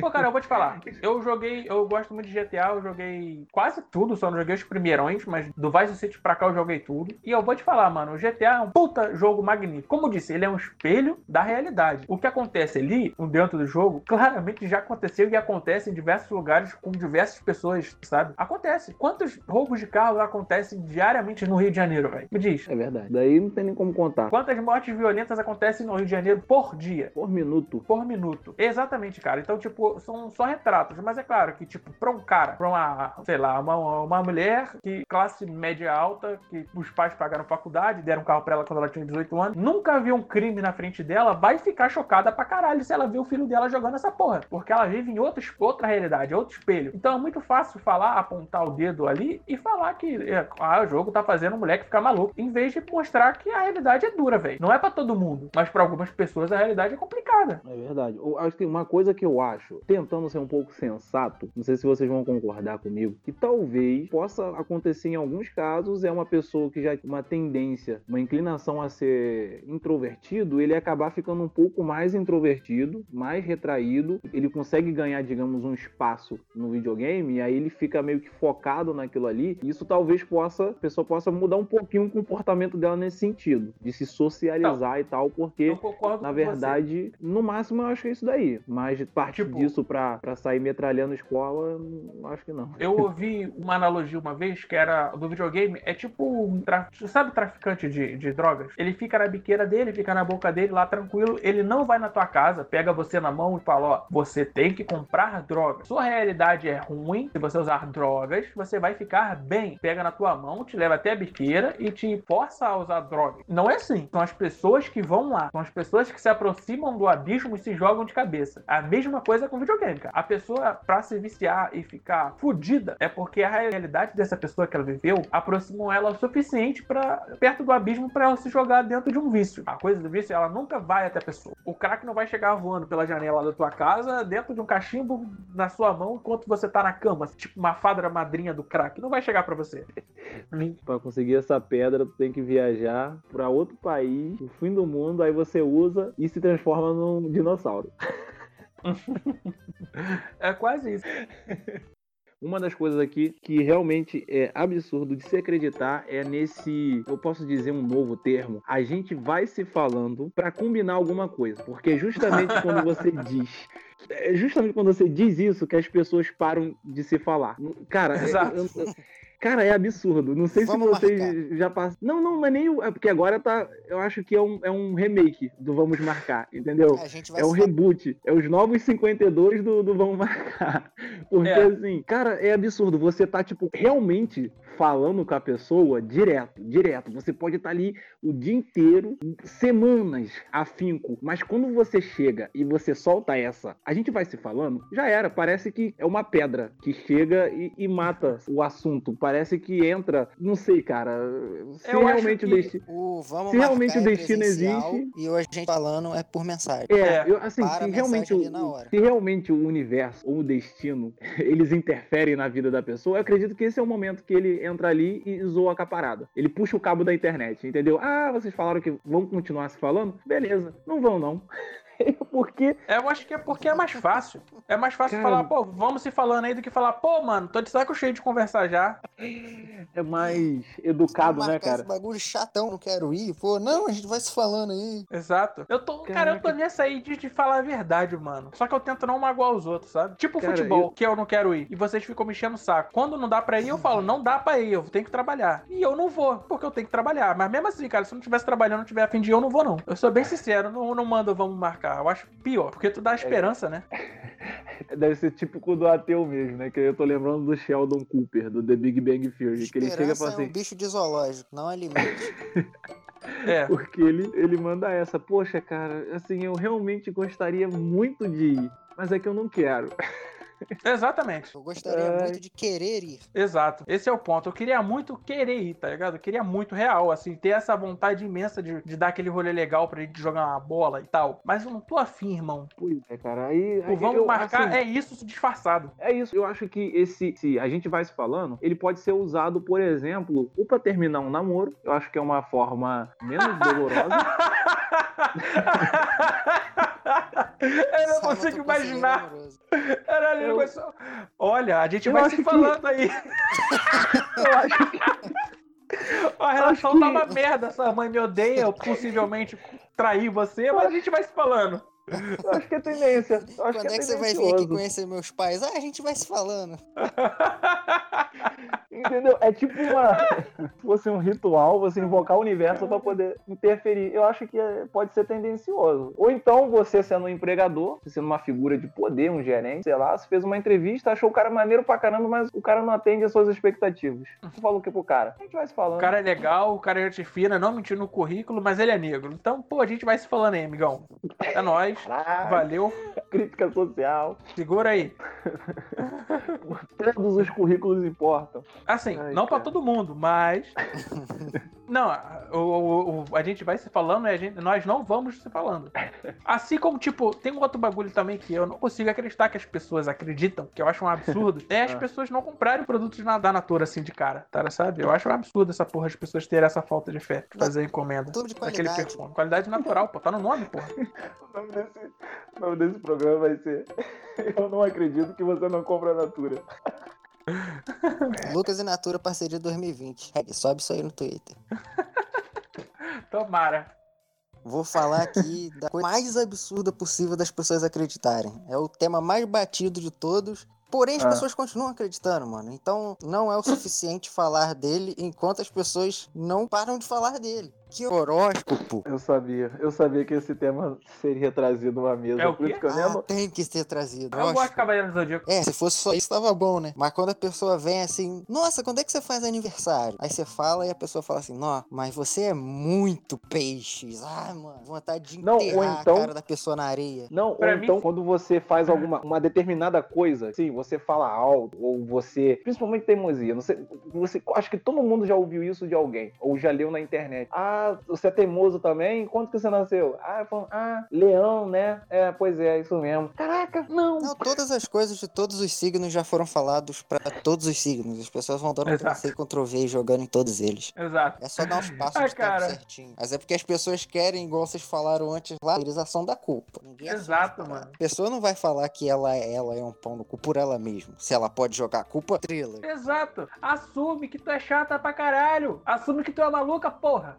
Pô, cara, eu vou te falar. Eu joguei, eu gosto muito de GTA, eu joguei quase tudo, só não joguei os primeirões, mas do Vice City pra cá eu joguei tudo. E eu vou te falar, mano, o GTA é um puta jogo magnífico. Como eu disse, ele é um espelho da realidade. O que acontece ali, dentro do jogo, claramente já aconteceu e acontece em diversos lugares com diversas pessoas, sabe? Acontece. Quantos roubos de carro acontecem diariamente no Rio de Janeiro, velho? Me diz. É verdade. Daí não tem nem como contar. Quantas mortes violentas acontecem no Rio de Janeiro por dia? Por minuto. por minuto. Exatamente, cara. Então, tipo, são só retratos. Mas é claro que, tipo, pra um cara, pra uma, sei lá, uma, uma mulher que classe média alta, que os pais pagaram faculdade, deram um carro pra ela quando ela tinha 18 anos, nunca viu um crime na frente dela, vai ficar chocada pra caralho se ela ver o filho dela jogando essa porra. Porque ela vive em outro, outra realidade, outro espelho. Então é muito fácil falar, apontar o dedo ali e falar que é, ah, o jogo tá fazendo o moleque ficar maluco. Em vez de mostrar que a realidade é dura, velho. Não é pra todo mundo, mas pra algumas pessoas a realidade é complicada. É verdade. Eu acho que uma coisa que eu acho, tentando ser um pouco sensato, não sei se vocês vão concordar comigo, que talvez possa acontecer em alguns casos, é uma pessoa que já tem uma tendência, uma inclinação a ser introvertido, ele acabar ficando um pouco mais introvertido, mais retraído, ele consegue ganhar, digamos, um espaço no videogame, e aí ele fica meio que focado naquilo ali. e Isso talvez possa, a pessoa possa mudar um pouquinho o comportamento dela nesse sentido, de se socializar e tal, porque na com você. verdade, no máximo eu acho que é isso daí. Mas parte Tipo- disso pra, pra sair metralhando escola, não- acho que não. Eu ouvi uma analogia uma vez que era do videogame, é tipo um tra... sabe traficante de, de drogas? Ele fica na biqueira dele, fica na boca dele lá tranquilo, ele não vai na tua casa, pega você na mão e fala, ó, você tem que comprar drogas. Sua realidade é ruim, se você usar drogas, você vai ficar bem. Pega na tua mão, te leva até a biqueira e te força a usar drogas. Não é assim. São as pessoas que vão lá, são as pessoas que se aproximam do abismo e se jogam de cabeça. A mesma coisa com videogame, cara. A pessoa, pra se viciar e ficar fudida, é porque a realidade dessa pessoa que ela viveu aproximou ela o suficiente para perto do abismo pra ela se jogar dentro de um vício. A coisa do vício, ela nunca vai até a pessoa. O crack não vai chegar voando pela janela da tua casa, dentro de um cachimbo na sua mão, enquanto você tá na cama, tipo uma fada madrinha do crack. Não vai chegar pra você. (laughs) Pra conseguir essa pedra, tu tem que viajar pra outro país, o fim do mundo, aí você usa e se transforma num dinossauro. (laughs) (laughs) É quase isso. Uma das coisas aqui que realmente é absurdo de se acreditar é nesse, eu posso dizer um novo termo, a gente vai se falando pra combinar alguma coisa, porque justamente quando você (laughs) diz é justamente quando você diz isso que as pessoas param de se falar. Cara, é- Exato. eu- eu- cara, é absurdo. Não sei Vamos se vocês já passaram. Não, não, mas nem o. É porque agora tá. Eu acho que é um, é um remake do Vamos Marcar, entendeu? A gente vai É um reboot. É os novos 52 do, do Vamos Marcar. (laughs) Porque, É. assim, cara, é absurdo. Você tá, tipo, realmente falando com a pessoa direto, direto. Você pode estar ali o dia inteiro, semanas afinco. Mas quando você chega e você solta essa, a gente vai se falando, já era. Parece que é uma pedra que chega e, e mata o assunto. Parece que entra. Não sei, cara. Se Eu realmente o que- destino. O vamos Se realmente o é destino existe- E hoje a gente falando é por mensagem. É, É, eu, assim, para se realmente, o, se realmente o universo ou o destino (laughs) eles interferem na vida da pessoa, eu acredito que esse é o momento que ele entra ali e zoa a parada. Ele puxa o cabo da internet, entendeu? Ah, vocês falaram que vão continuar se falando? Beleza, não vão não. (laughs) (laughs) Porque Eu acho que é porque é mais fácil. É mais fácil Cara- falar, pô, vamos se falando aí do que falar, pô, mano, tô de saco cheio de conversar já. é mais educado, né, cara? Esse bagulho chatão, não quero ir. Pô, não, a gente vai se falando aí. Exato. Eu tô, cara, eu tô Caraca. nessa aí de, de falar a verdade, mano. Só que eu tento não magoar os outros, sabe? Tipo Cara, futebol, eu- que eu não quero ir. E vocês ficam me enchendo o saco. Quando não dá pra ir, eu falo, não dá pra ir, eu tenho que trabalhar. E eu não vou, porque eu tenho que trabalhar. Mas mesmo assim, cara, se eu não tivesse trabalhando, não tiver a fim de ir, eu não vou, não. Eu sou bem sincero, não, não mando vamos marcar. Eu acho pior, porque tu dá esperança, né? (laughs) Deve ser típico do ateu mesmo, né? Que eu tô lembrando do Sheldon Cooper, do The Big Bang Theory, que ele chega e fala é assim, um bicho de zoológico, não alimento. (laughs) É. Porque ele, ele manda essa, poxa, cara, assim, eu realmente gostaria muito de ir, mas é que eu não quero. (laughs) Exatamente. Eu gostaria Ai. muito de querer ir. Exato. Esse é o ponto. Eu queria muito querer ir, tá ligado? Eu queria muito real, assim, ter essa vontade imensa de, de dar aquele rolê legal pra gente jogar uma bola e tal. Mas eu não tô afim, irmão. Pois é, cara, aí... O aí vamos eu, marcar assim, é isso disfarçado. É isso, eu acho que esse, se a gente vai se falando, ele pode ser usado, por exemplo, ou pra terminar um namoro, eu acho que é uma forma menos dolorosa. (laughs) eu não Só consigo imaginar. Caralho, eu consigo- Olha, a gente Eu vai se que- falando aí. (laughs) eu acho que A relação que- tá uma merda. Sua mãe me odeia, eu possivelmente traí você, mas a gente vai se falando. eu acho que é tendência. Acho Quando que é que você vai vir aqui conhecer meus pais? Ah, a gente vai se falando. (laughs) Entendeu? É tipo uma. (laughs) Se fosse um ritual, você invocar o universo pra poder interferir. Eu acho que é- pode ser tendencioso. Ou então, você sendo um empregador, sendo uma figura de poder, um gerente, sei lá, você fez uma entrevista, achou o cara maneiro pra caramba, mas o cara não atende às suas expectativas. Você falou o que pro cara? A gente vai se falando. O cara é legal, o cara é gente fina, não mentiu no currículo, mas ele é negro. Então, pô, a gente vai se falando aí, amigão. É nóis. Valeu. crítica social. Segura aí. (laughs) Todos os currículos importam. Assim, Ai, não pra cara. todo mundo, mas. (laughs) não, o, o- a gente vai se falando e gente, nós não vamos se falando. Assim como, tipo, tem um outro bagulho também que eu não consigo acreditar que as pessoas acreditam, que eu acho um absurdo, é as Ah. pessoas não comprarem produtos na- da Natura assim de cara, tá? Sabe? Eu acho um absurdo essa porra as pessoas terem essa falta de fé de fazer encomenda. Tudo de qualidade. perfume. Qualidade natural, pô. Tá no nome, porra. (laughs) O nome desse, o nome desse programa vai ser (laughs) Eu não acredito que você não compra a Natura. (laughs) Lucas e Natura parceria 2020. Hashtag, Sobe isso aí no Twitter. (laughs) Tomara. Vou falar aqui da coisa mais absurda possível das pessoas acreditarem. É o tema mais batido de todos. Porém, as Ah. pessoas continuam acreditando, mano. Então, não é o suficiente falar dele enquanto as pessoas não param de falar dele. Que horóscopo. Eu sabia, eu sabia que esse tema seria trazido à mesa. É o quê? que eu Ah, lembro. tem que ser trazido. Eu gosto de. Cavaleiro do Zodíaco. É, se fosse só isso, tava bom, né? Mas quando a pessoa vem assim, nossa, quando é que você faz aniversário? Aí você fala e a pessoa fala assim, não, mas você é muito peixes. Ah, mano, vontade de Não, ou enterrar então- a cara da pessoa na areia. Não, Pra ou mim- então quando você faz alguma uma determinada coisa, sim, você fala alto, ou você. Principalmente teimosia. Não sei, você, acho que todo mundo já ouviu isso de alguém, ou já leu na internet. Ah, você é teimoso também? Quando que você nasceu? Ah, eu falo, ah, leão, né? É, pois é, isso mesmo. Caraca, não! Não, todas as coisas de todos os signos já foram falados pra todos os signos. As pessoas vão dando. Ctrl-C, Ctrl-V e jogando em todos eles. Exato. É só dar uns (laughs) passos Ah, de tempo cara. certinho. Mas é porque as pessoas querem, igual vocês falaram antes lá, a valorização da culpa. Ninguém Exato, paradas. mano. A pessoa não vai falar que ela, ela é um pão no cu por ela mesma. Se ela pode jogar a culpa, thriller. Exato. Assume que tu é chata pra caralho. Assume que tu é maluca, porra.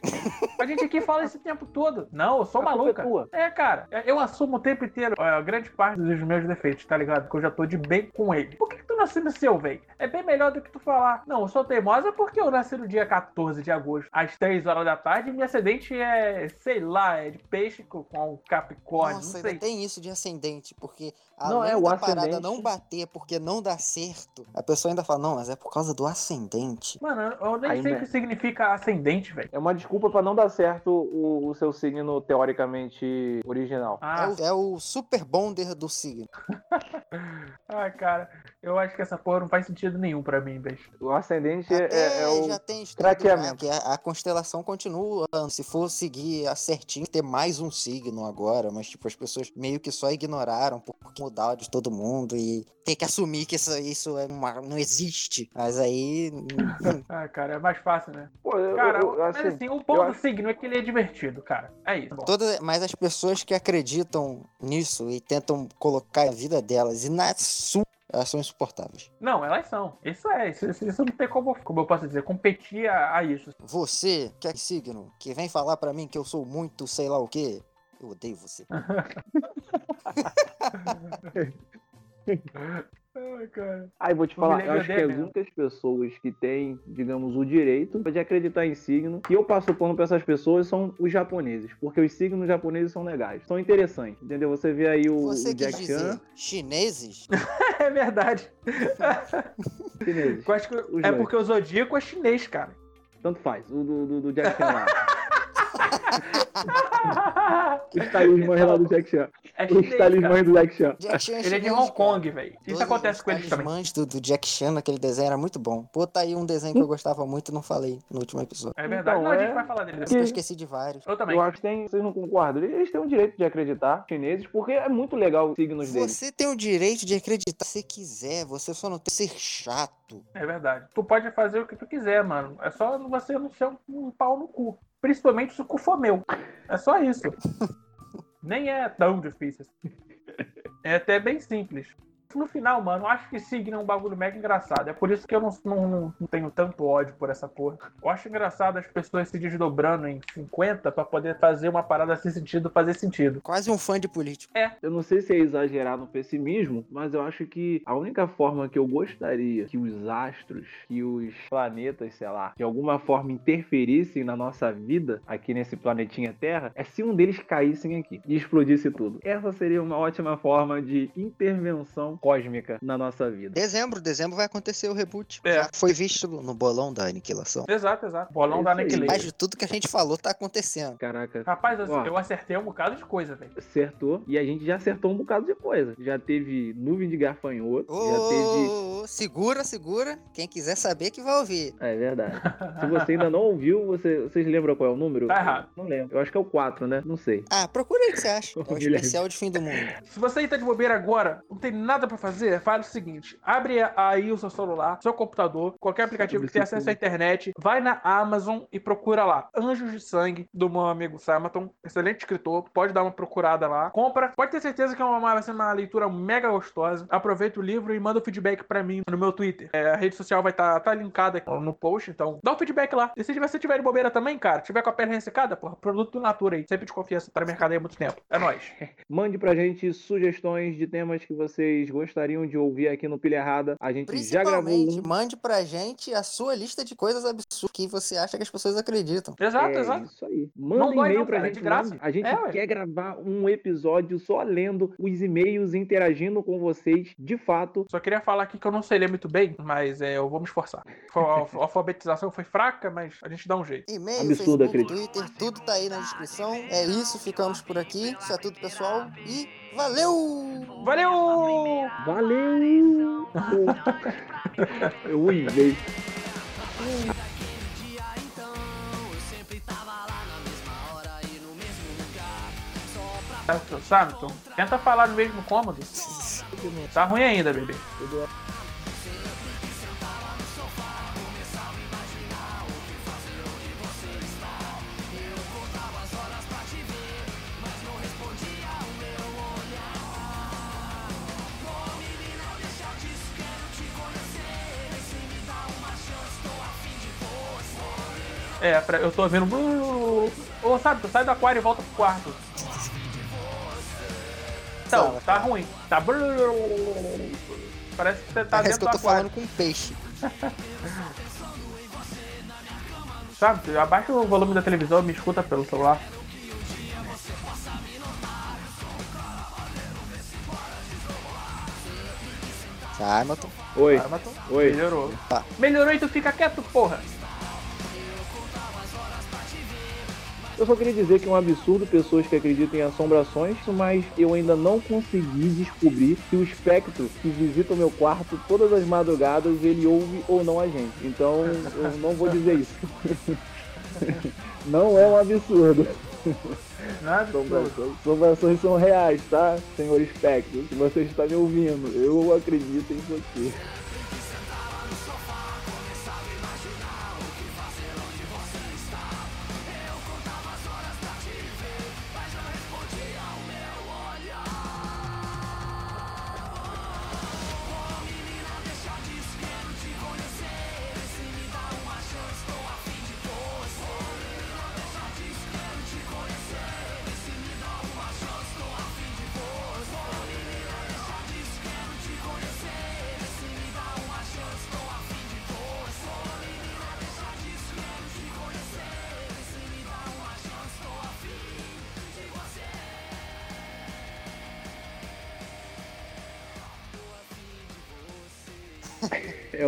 A gente aqui fala esse tempo todo. Não, eu sou A culpa maluca. é tua. É, cara, eu assumo o tempo inteiro a grande parte dos meus defeitos, tá ligado? Que eu já tô de bem com ele. Por que, que tu não assume o seu, velho? É bem melhor do que tu falar. Não, eu sou teimosa porque eu nasci no dia 14 de agosto, às 3 horas da tarde, e minha ascendente é, sei lá, é de peixe com, com capricórnio, Nossa, não ainda sei. tem isso de ascendente, porque Não, é, o da parada ascendente- não bater porque não dá certo, a pessoa ainda fala, não, mas é por causa do ascendente. Mano, eu nem Aí, sei o né? que significa ascendente, velho. É uma desculpa pra não dar certo o, o seu signo teoricamente original. É, Ah, o, é o super bonder do signo. (laughs) ai, cara, eu acho que essa porra não faz sentido nenhum pra mim, velho. O ascendente é, Até é o. já tem craqueamento. que a, a constelação continua. Se for seguir a certinho, ter mais um signo agora, mas tipo, as pessoas meio que só ignoraram porque mudar de todo mundo e ter que assumir que isso, isso é uma- não existe. Mas aí. (laughs) Ah, cara, é mais fácil, né? Pô, eu- Cara, eu- mas assim, assim, o bom eu do signo é que ele é divertido, cara. É isso. Bom. Toda, mas as pessoas que acreditam nisso e tentam colocar a vida delas e na sua, elas são insuportáveis. Não, elas são. Isso é, isso, isso- isso não tem como, como eu posso dizer, competir a, a isso. Você, que é signo, que vem falar pra mim que eu sou muito sei lá o quê, eu odeio você. (laughs) Ai, cara. Aí vou te falar, eu acho que odeia as únicas pessoas que têm, digamos, o direito de acreditar em signo, e eu passo o pano pra essas pessoas, são os japoneses. Porque os signos japoneses são legais, são interessantes, entendeu? Você vê aí o, Você o quis Jack dizer Chan, chineses? (laughs) É verdade. (laughs) chineses. É dois. porque o Zodíaco é chinês, cara. Tanto faz, o do, do, do Jack Chan lá. (laughs) Os talismãs lá do Jack Chan. É Os talismãs do Jack Chan. Jack Chan Ele é de Hong. Kong, velho. Isso acontece os com eles também. talismãs do, do Jack Chan naquele desenho era muito bom. Pô, tá aí um desenho que eu gostava muito e não falei no último episódio. É verdade. Então, não, a é- gente vai falar dele Eu depois. esqueci de vários. Eu também. Eu acho que tem, vocês não concordam? Eles têm o direito de acreditar, chineses, porque é muito legal os signos deles. Você tem o direito de acreditar se quiser, você só não tem que ser chato. É verdade. Tu pode fazer o que tu quiser, mano. É só você não ser um, um pau no cu. Principalmente se o cu for meu. É só isso. (laughs) Nem é tão difícil assim. É até bem simples. No final, mano, eu acho que signo é um bagulho mega engraçado. É por isso que eu não, não, não tenho tanto ódio por essa porra. Eu acho engraçado as pessoas se desdobrando em 50 pra poder fazer uma parada sem sentido fazer sentido. Quase um fã de político. Eu não sei se é exagerar no pessimismo, mas eu acho que a única forma que eu gostaria que os astros, que os planetas, sei lá, de alguma forma interferissem na nossa vida aqui nesse planetinha Terra, é se um deles caíssem aqui e explodisse tudo. Essa seria uma ótima forma de intervenção cósmica na nossa vida. Dezembro, dezembro vai acontecer o reboot. É. Já foi visto no bolão da aniquilação. Exato, exato. Bolão É da. Aniquilator. Mas de tudo que a gente falou tá acontecendo. Caraca, Rapaz, eu, acertei um bocado de coisa, velho. acertou e a gente já acertou um bocado de coisa. Já teve nuvem de gafanhoto, Ô, já teve segura, segura. Quem quiser saber que vai ouvir. É verdade. Se você ainda não ouviu, você, vocês lembram qual é o número? Tá errado. Não lembro. Eu acho que é o 4, né? Não sei. Ah, procura aí o que você acha. (laughs) É o especial de fim do mundo. Se você aí tá de bobeira agora, não tem nada coisa pra fazer, faz o seguinte: abre aí o seu celular, seu computador, qualquer aplicativo que tenha acesso à internet, vai na Amazon e procura lá. Anjos de Sangue, do meu amigo Samaton, excelente escritor, pode dar uma procurada lá. Compra, pode ter certeza que é uma, vai ser uma leitura mega gostosa. Aproveita o livro e manda o feedback pra mim no meu Twitter. É, a rede social vai estar tá, tá linkada no post, então dá um feedback lá. E se você tiver de bobeira também, cara, tiver com a pele ressecada, porra, produto do Natura aí, sempre de confiança, tá no mercado aí há muito tempo. É nóis. Mande pra gente sugestões de temas que vocês gostariam de ouvir aqui no Pilha Errada. A gente já gravou um. mande pra gente a sua lista de coisas absurdas que você acha que as pessoas acreditam. Exato, é exato. Isso aí. Manda um e-mail pra cara, gente. De graça. A gente é, quer ué. gravar um episódio só lendo os e-mails, interagindo com vocês, de fato. Só queria falar aqui que eu não sei ler muito bem, mas é, eu vou me esforçar. A alfabetização foi fraca, mas a gente dá um jeito. E-mail, Absurdo, Facebook, Twitter, tudo tá aí na descrição. É isso, ficamos por aqui. Isso é tudo, pessoal. E valeu! Valeu! Valeu! eu (laughs) ui, Sabe, então, tenta falar no mesmo cômodo. Tá ruim ainda, bebê. É, eu tô vendo. Ô, sabe, tu sai do aquário e volta pro quarto. Então, tá ruim. Tá. Parece que você tá Parece dentro que eu tô do falando com peixe. (laughs) Sabe, abaixa o volume da televisão e me escuta pelo celular. Sarmaton. Oi. Sarmaton. Oi. Melhorou. Tá. Melhorou e tu fica quieto, porra. Eu só queria dizer que é um absurdo pessoas que acreditam em assombrações, mas eu ainda não consegui descobrir se o espectro que visita o meu quarto todas as madrugadas ele ouve ou não a gente. Então eu não vou dizer isso. (laughs) não é um absurdo. Assombrações, assombrações são reais, tá, senhor espectro? Se você está me ouvindo, eu acredito em você.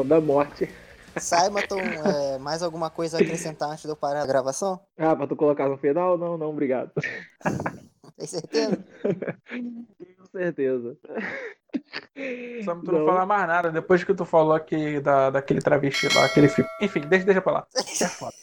Da morte. Saimaton, é, mais alguma coisa a acrescentar antes de eu parar a gravação? Ah, pra tu colocar no final? Não, não, obrigado. (laughs) Tem certeza? Tenho certeza. Só tu não. não falar mais nada depois que tu falou aqui da, daquele travesti lá, aquele filme. Enfim, deixa, deixa pra lá. (laughs) É foda.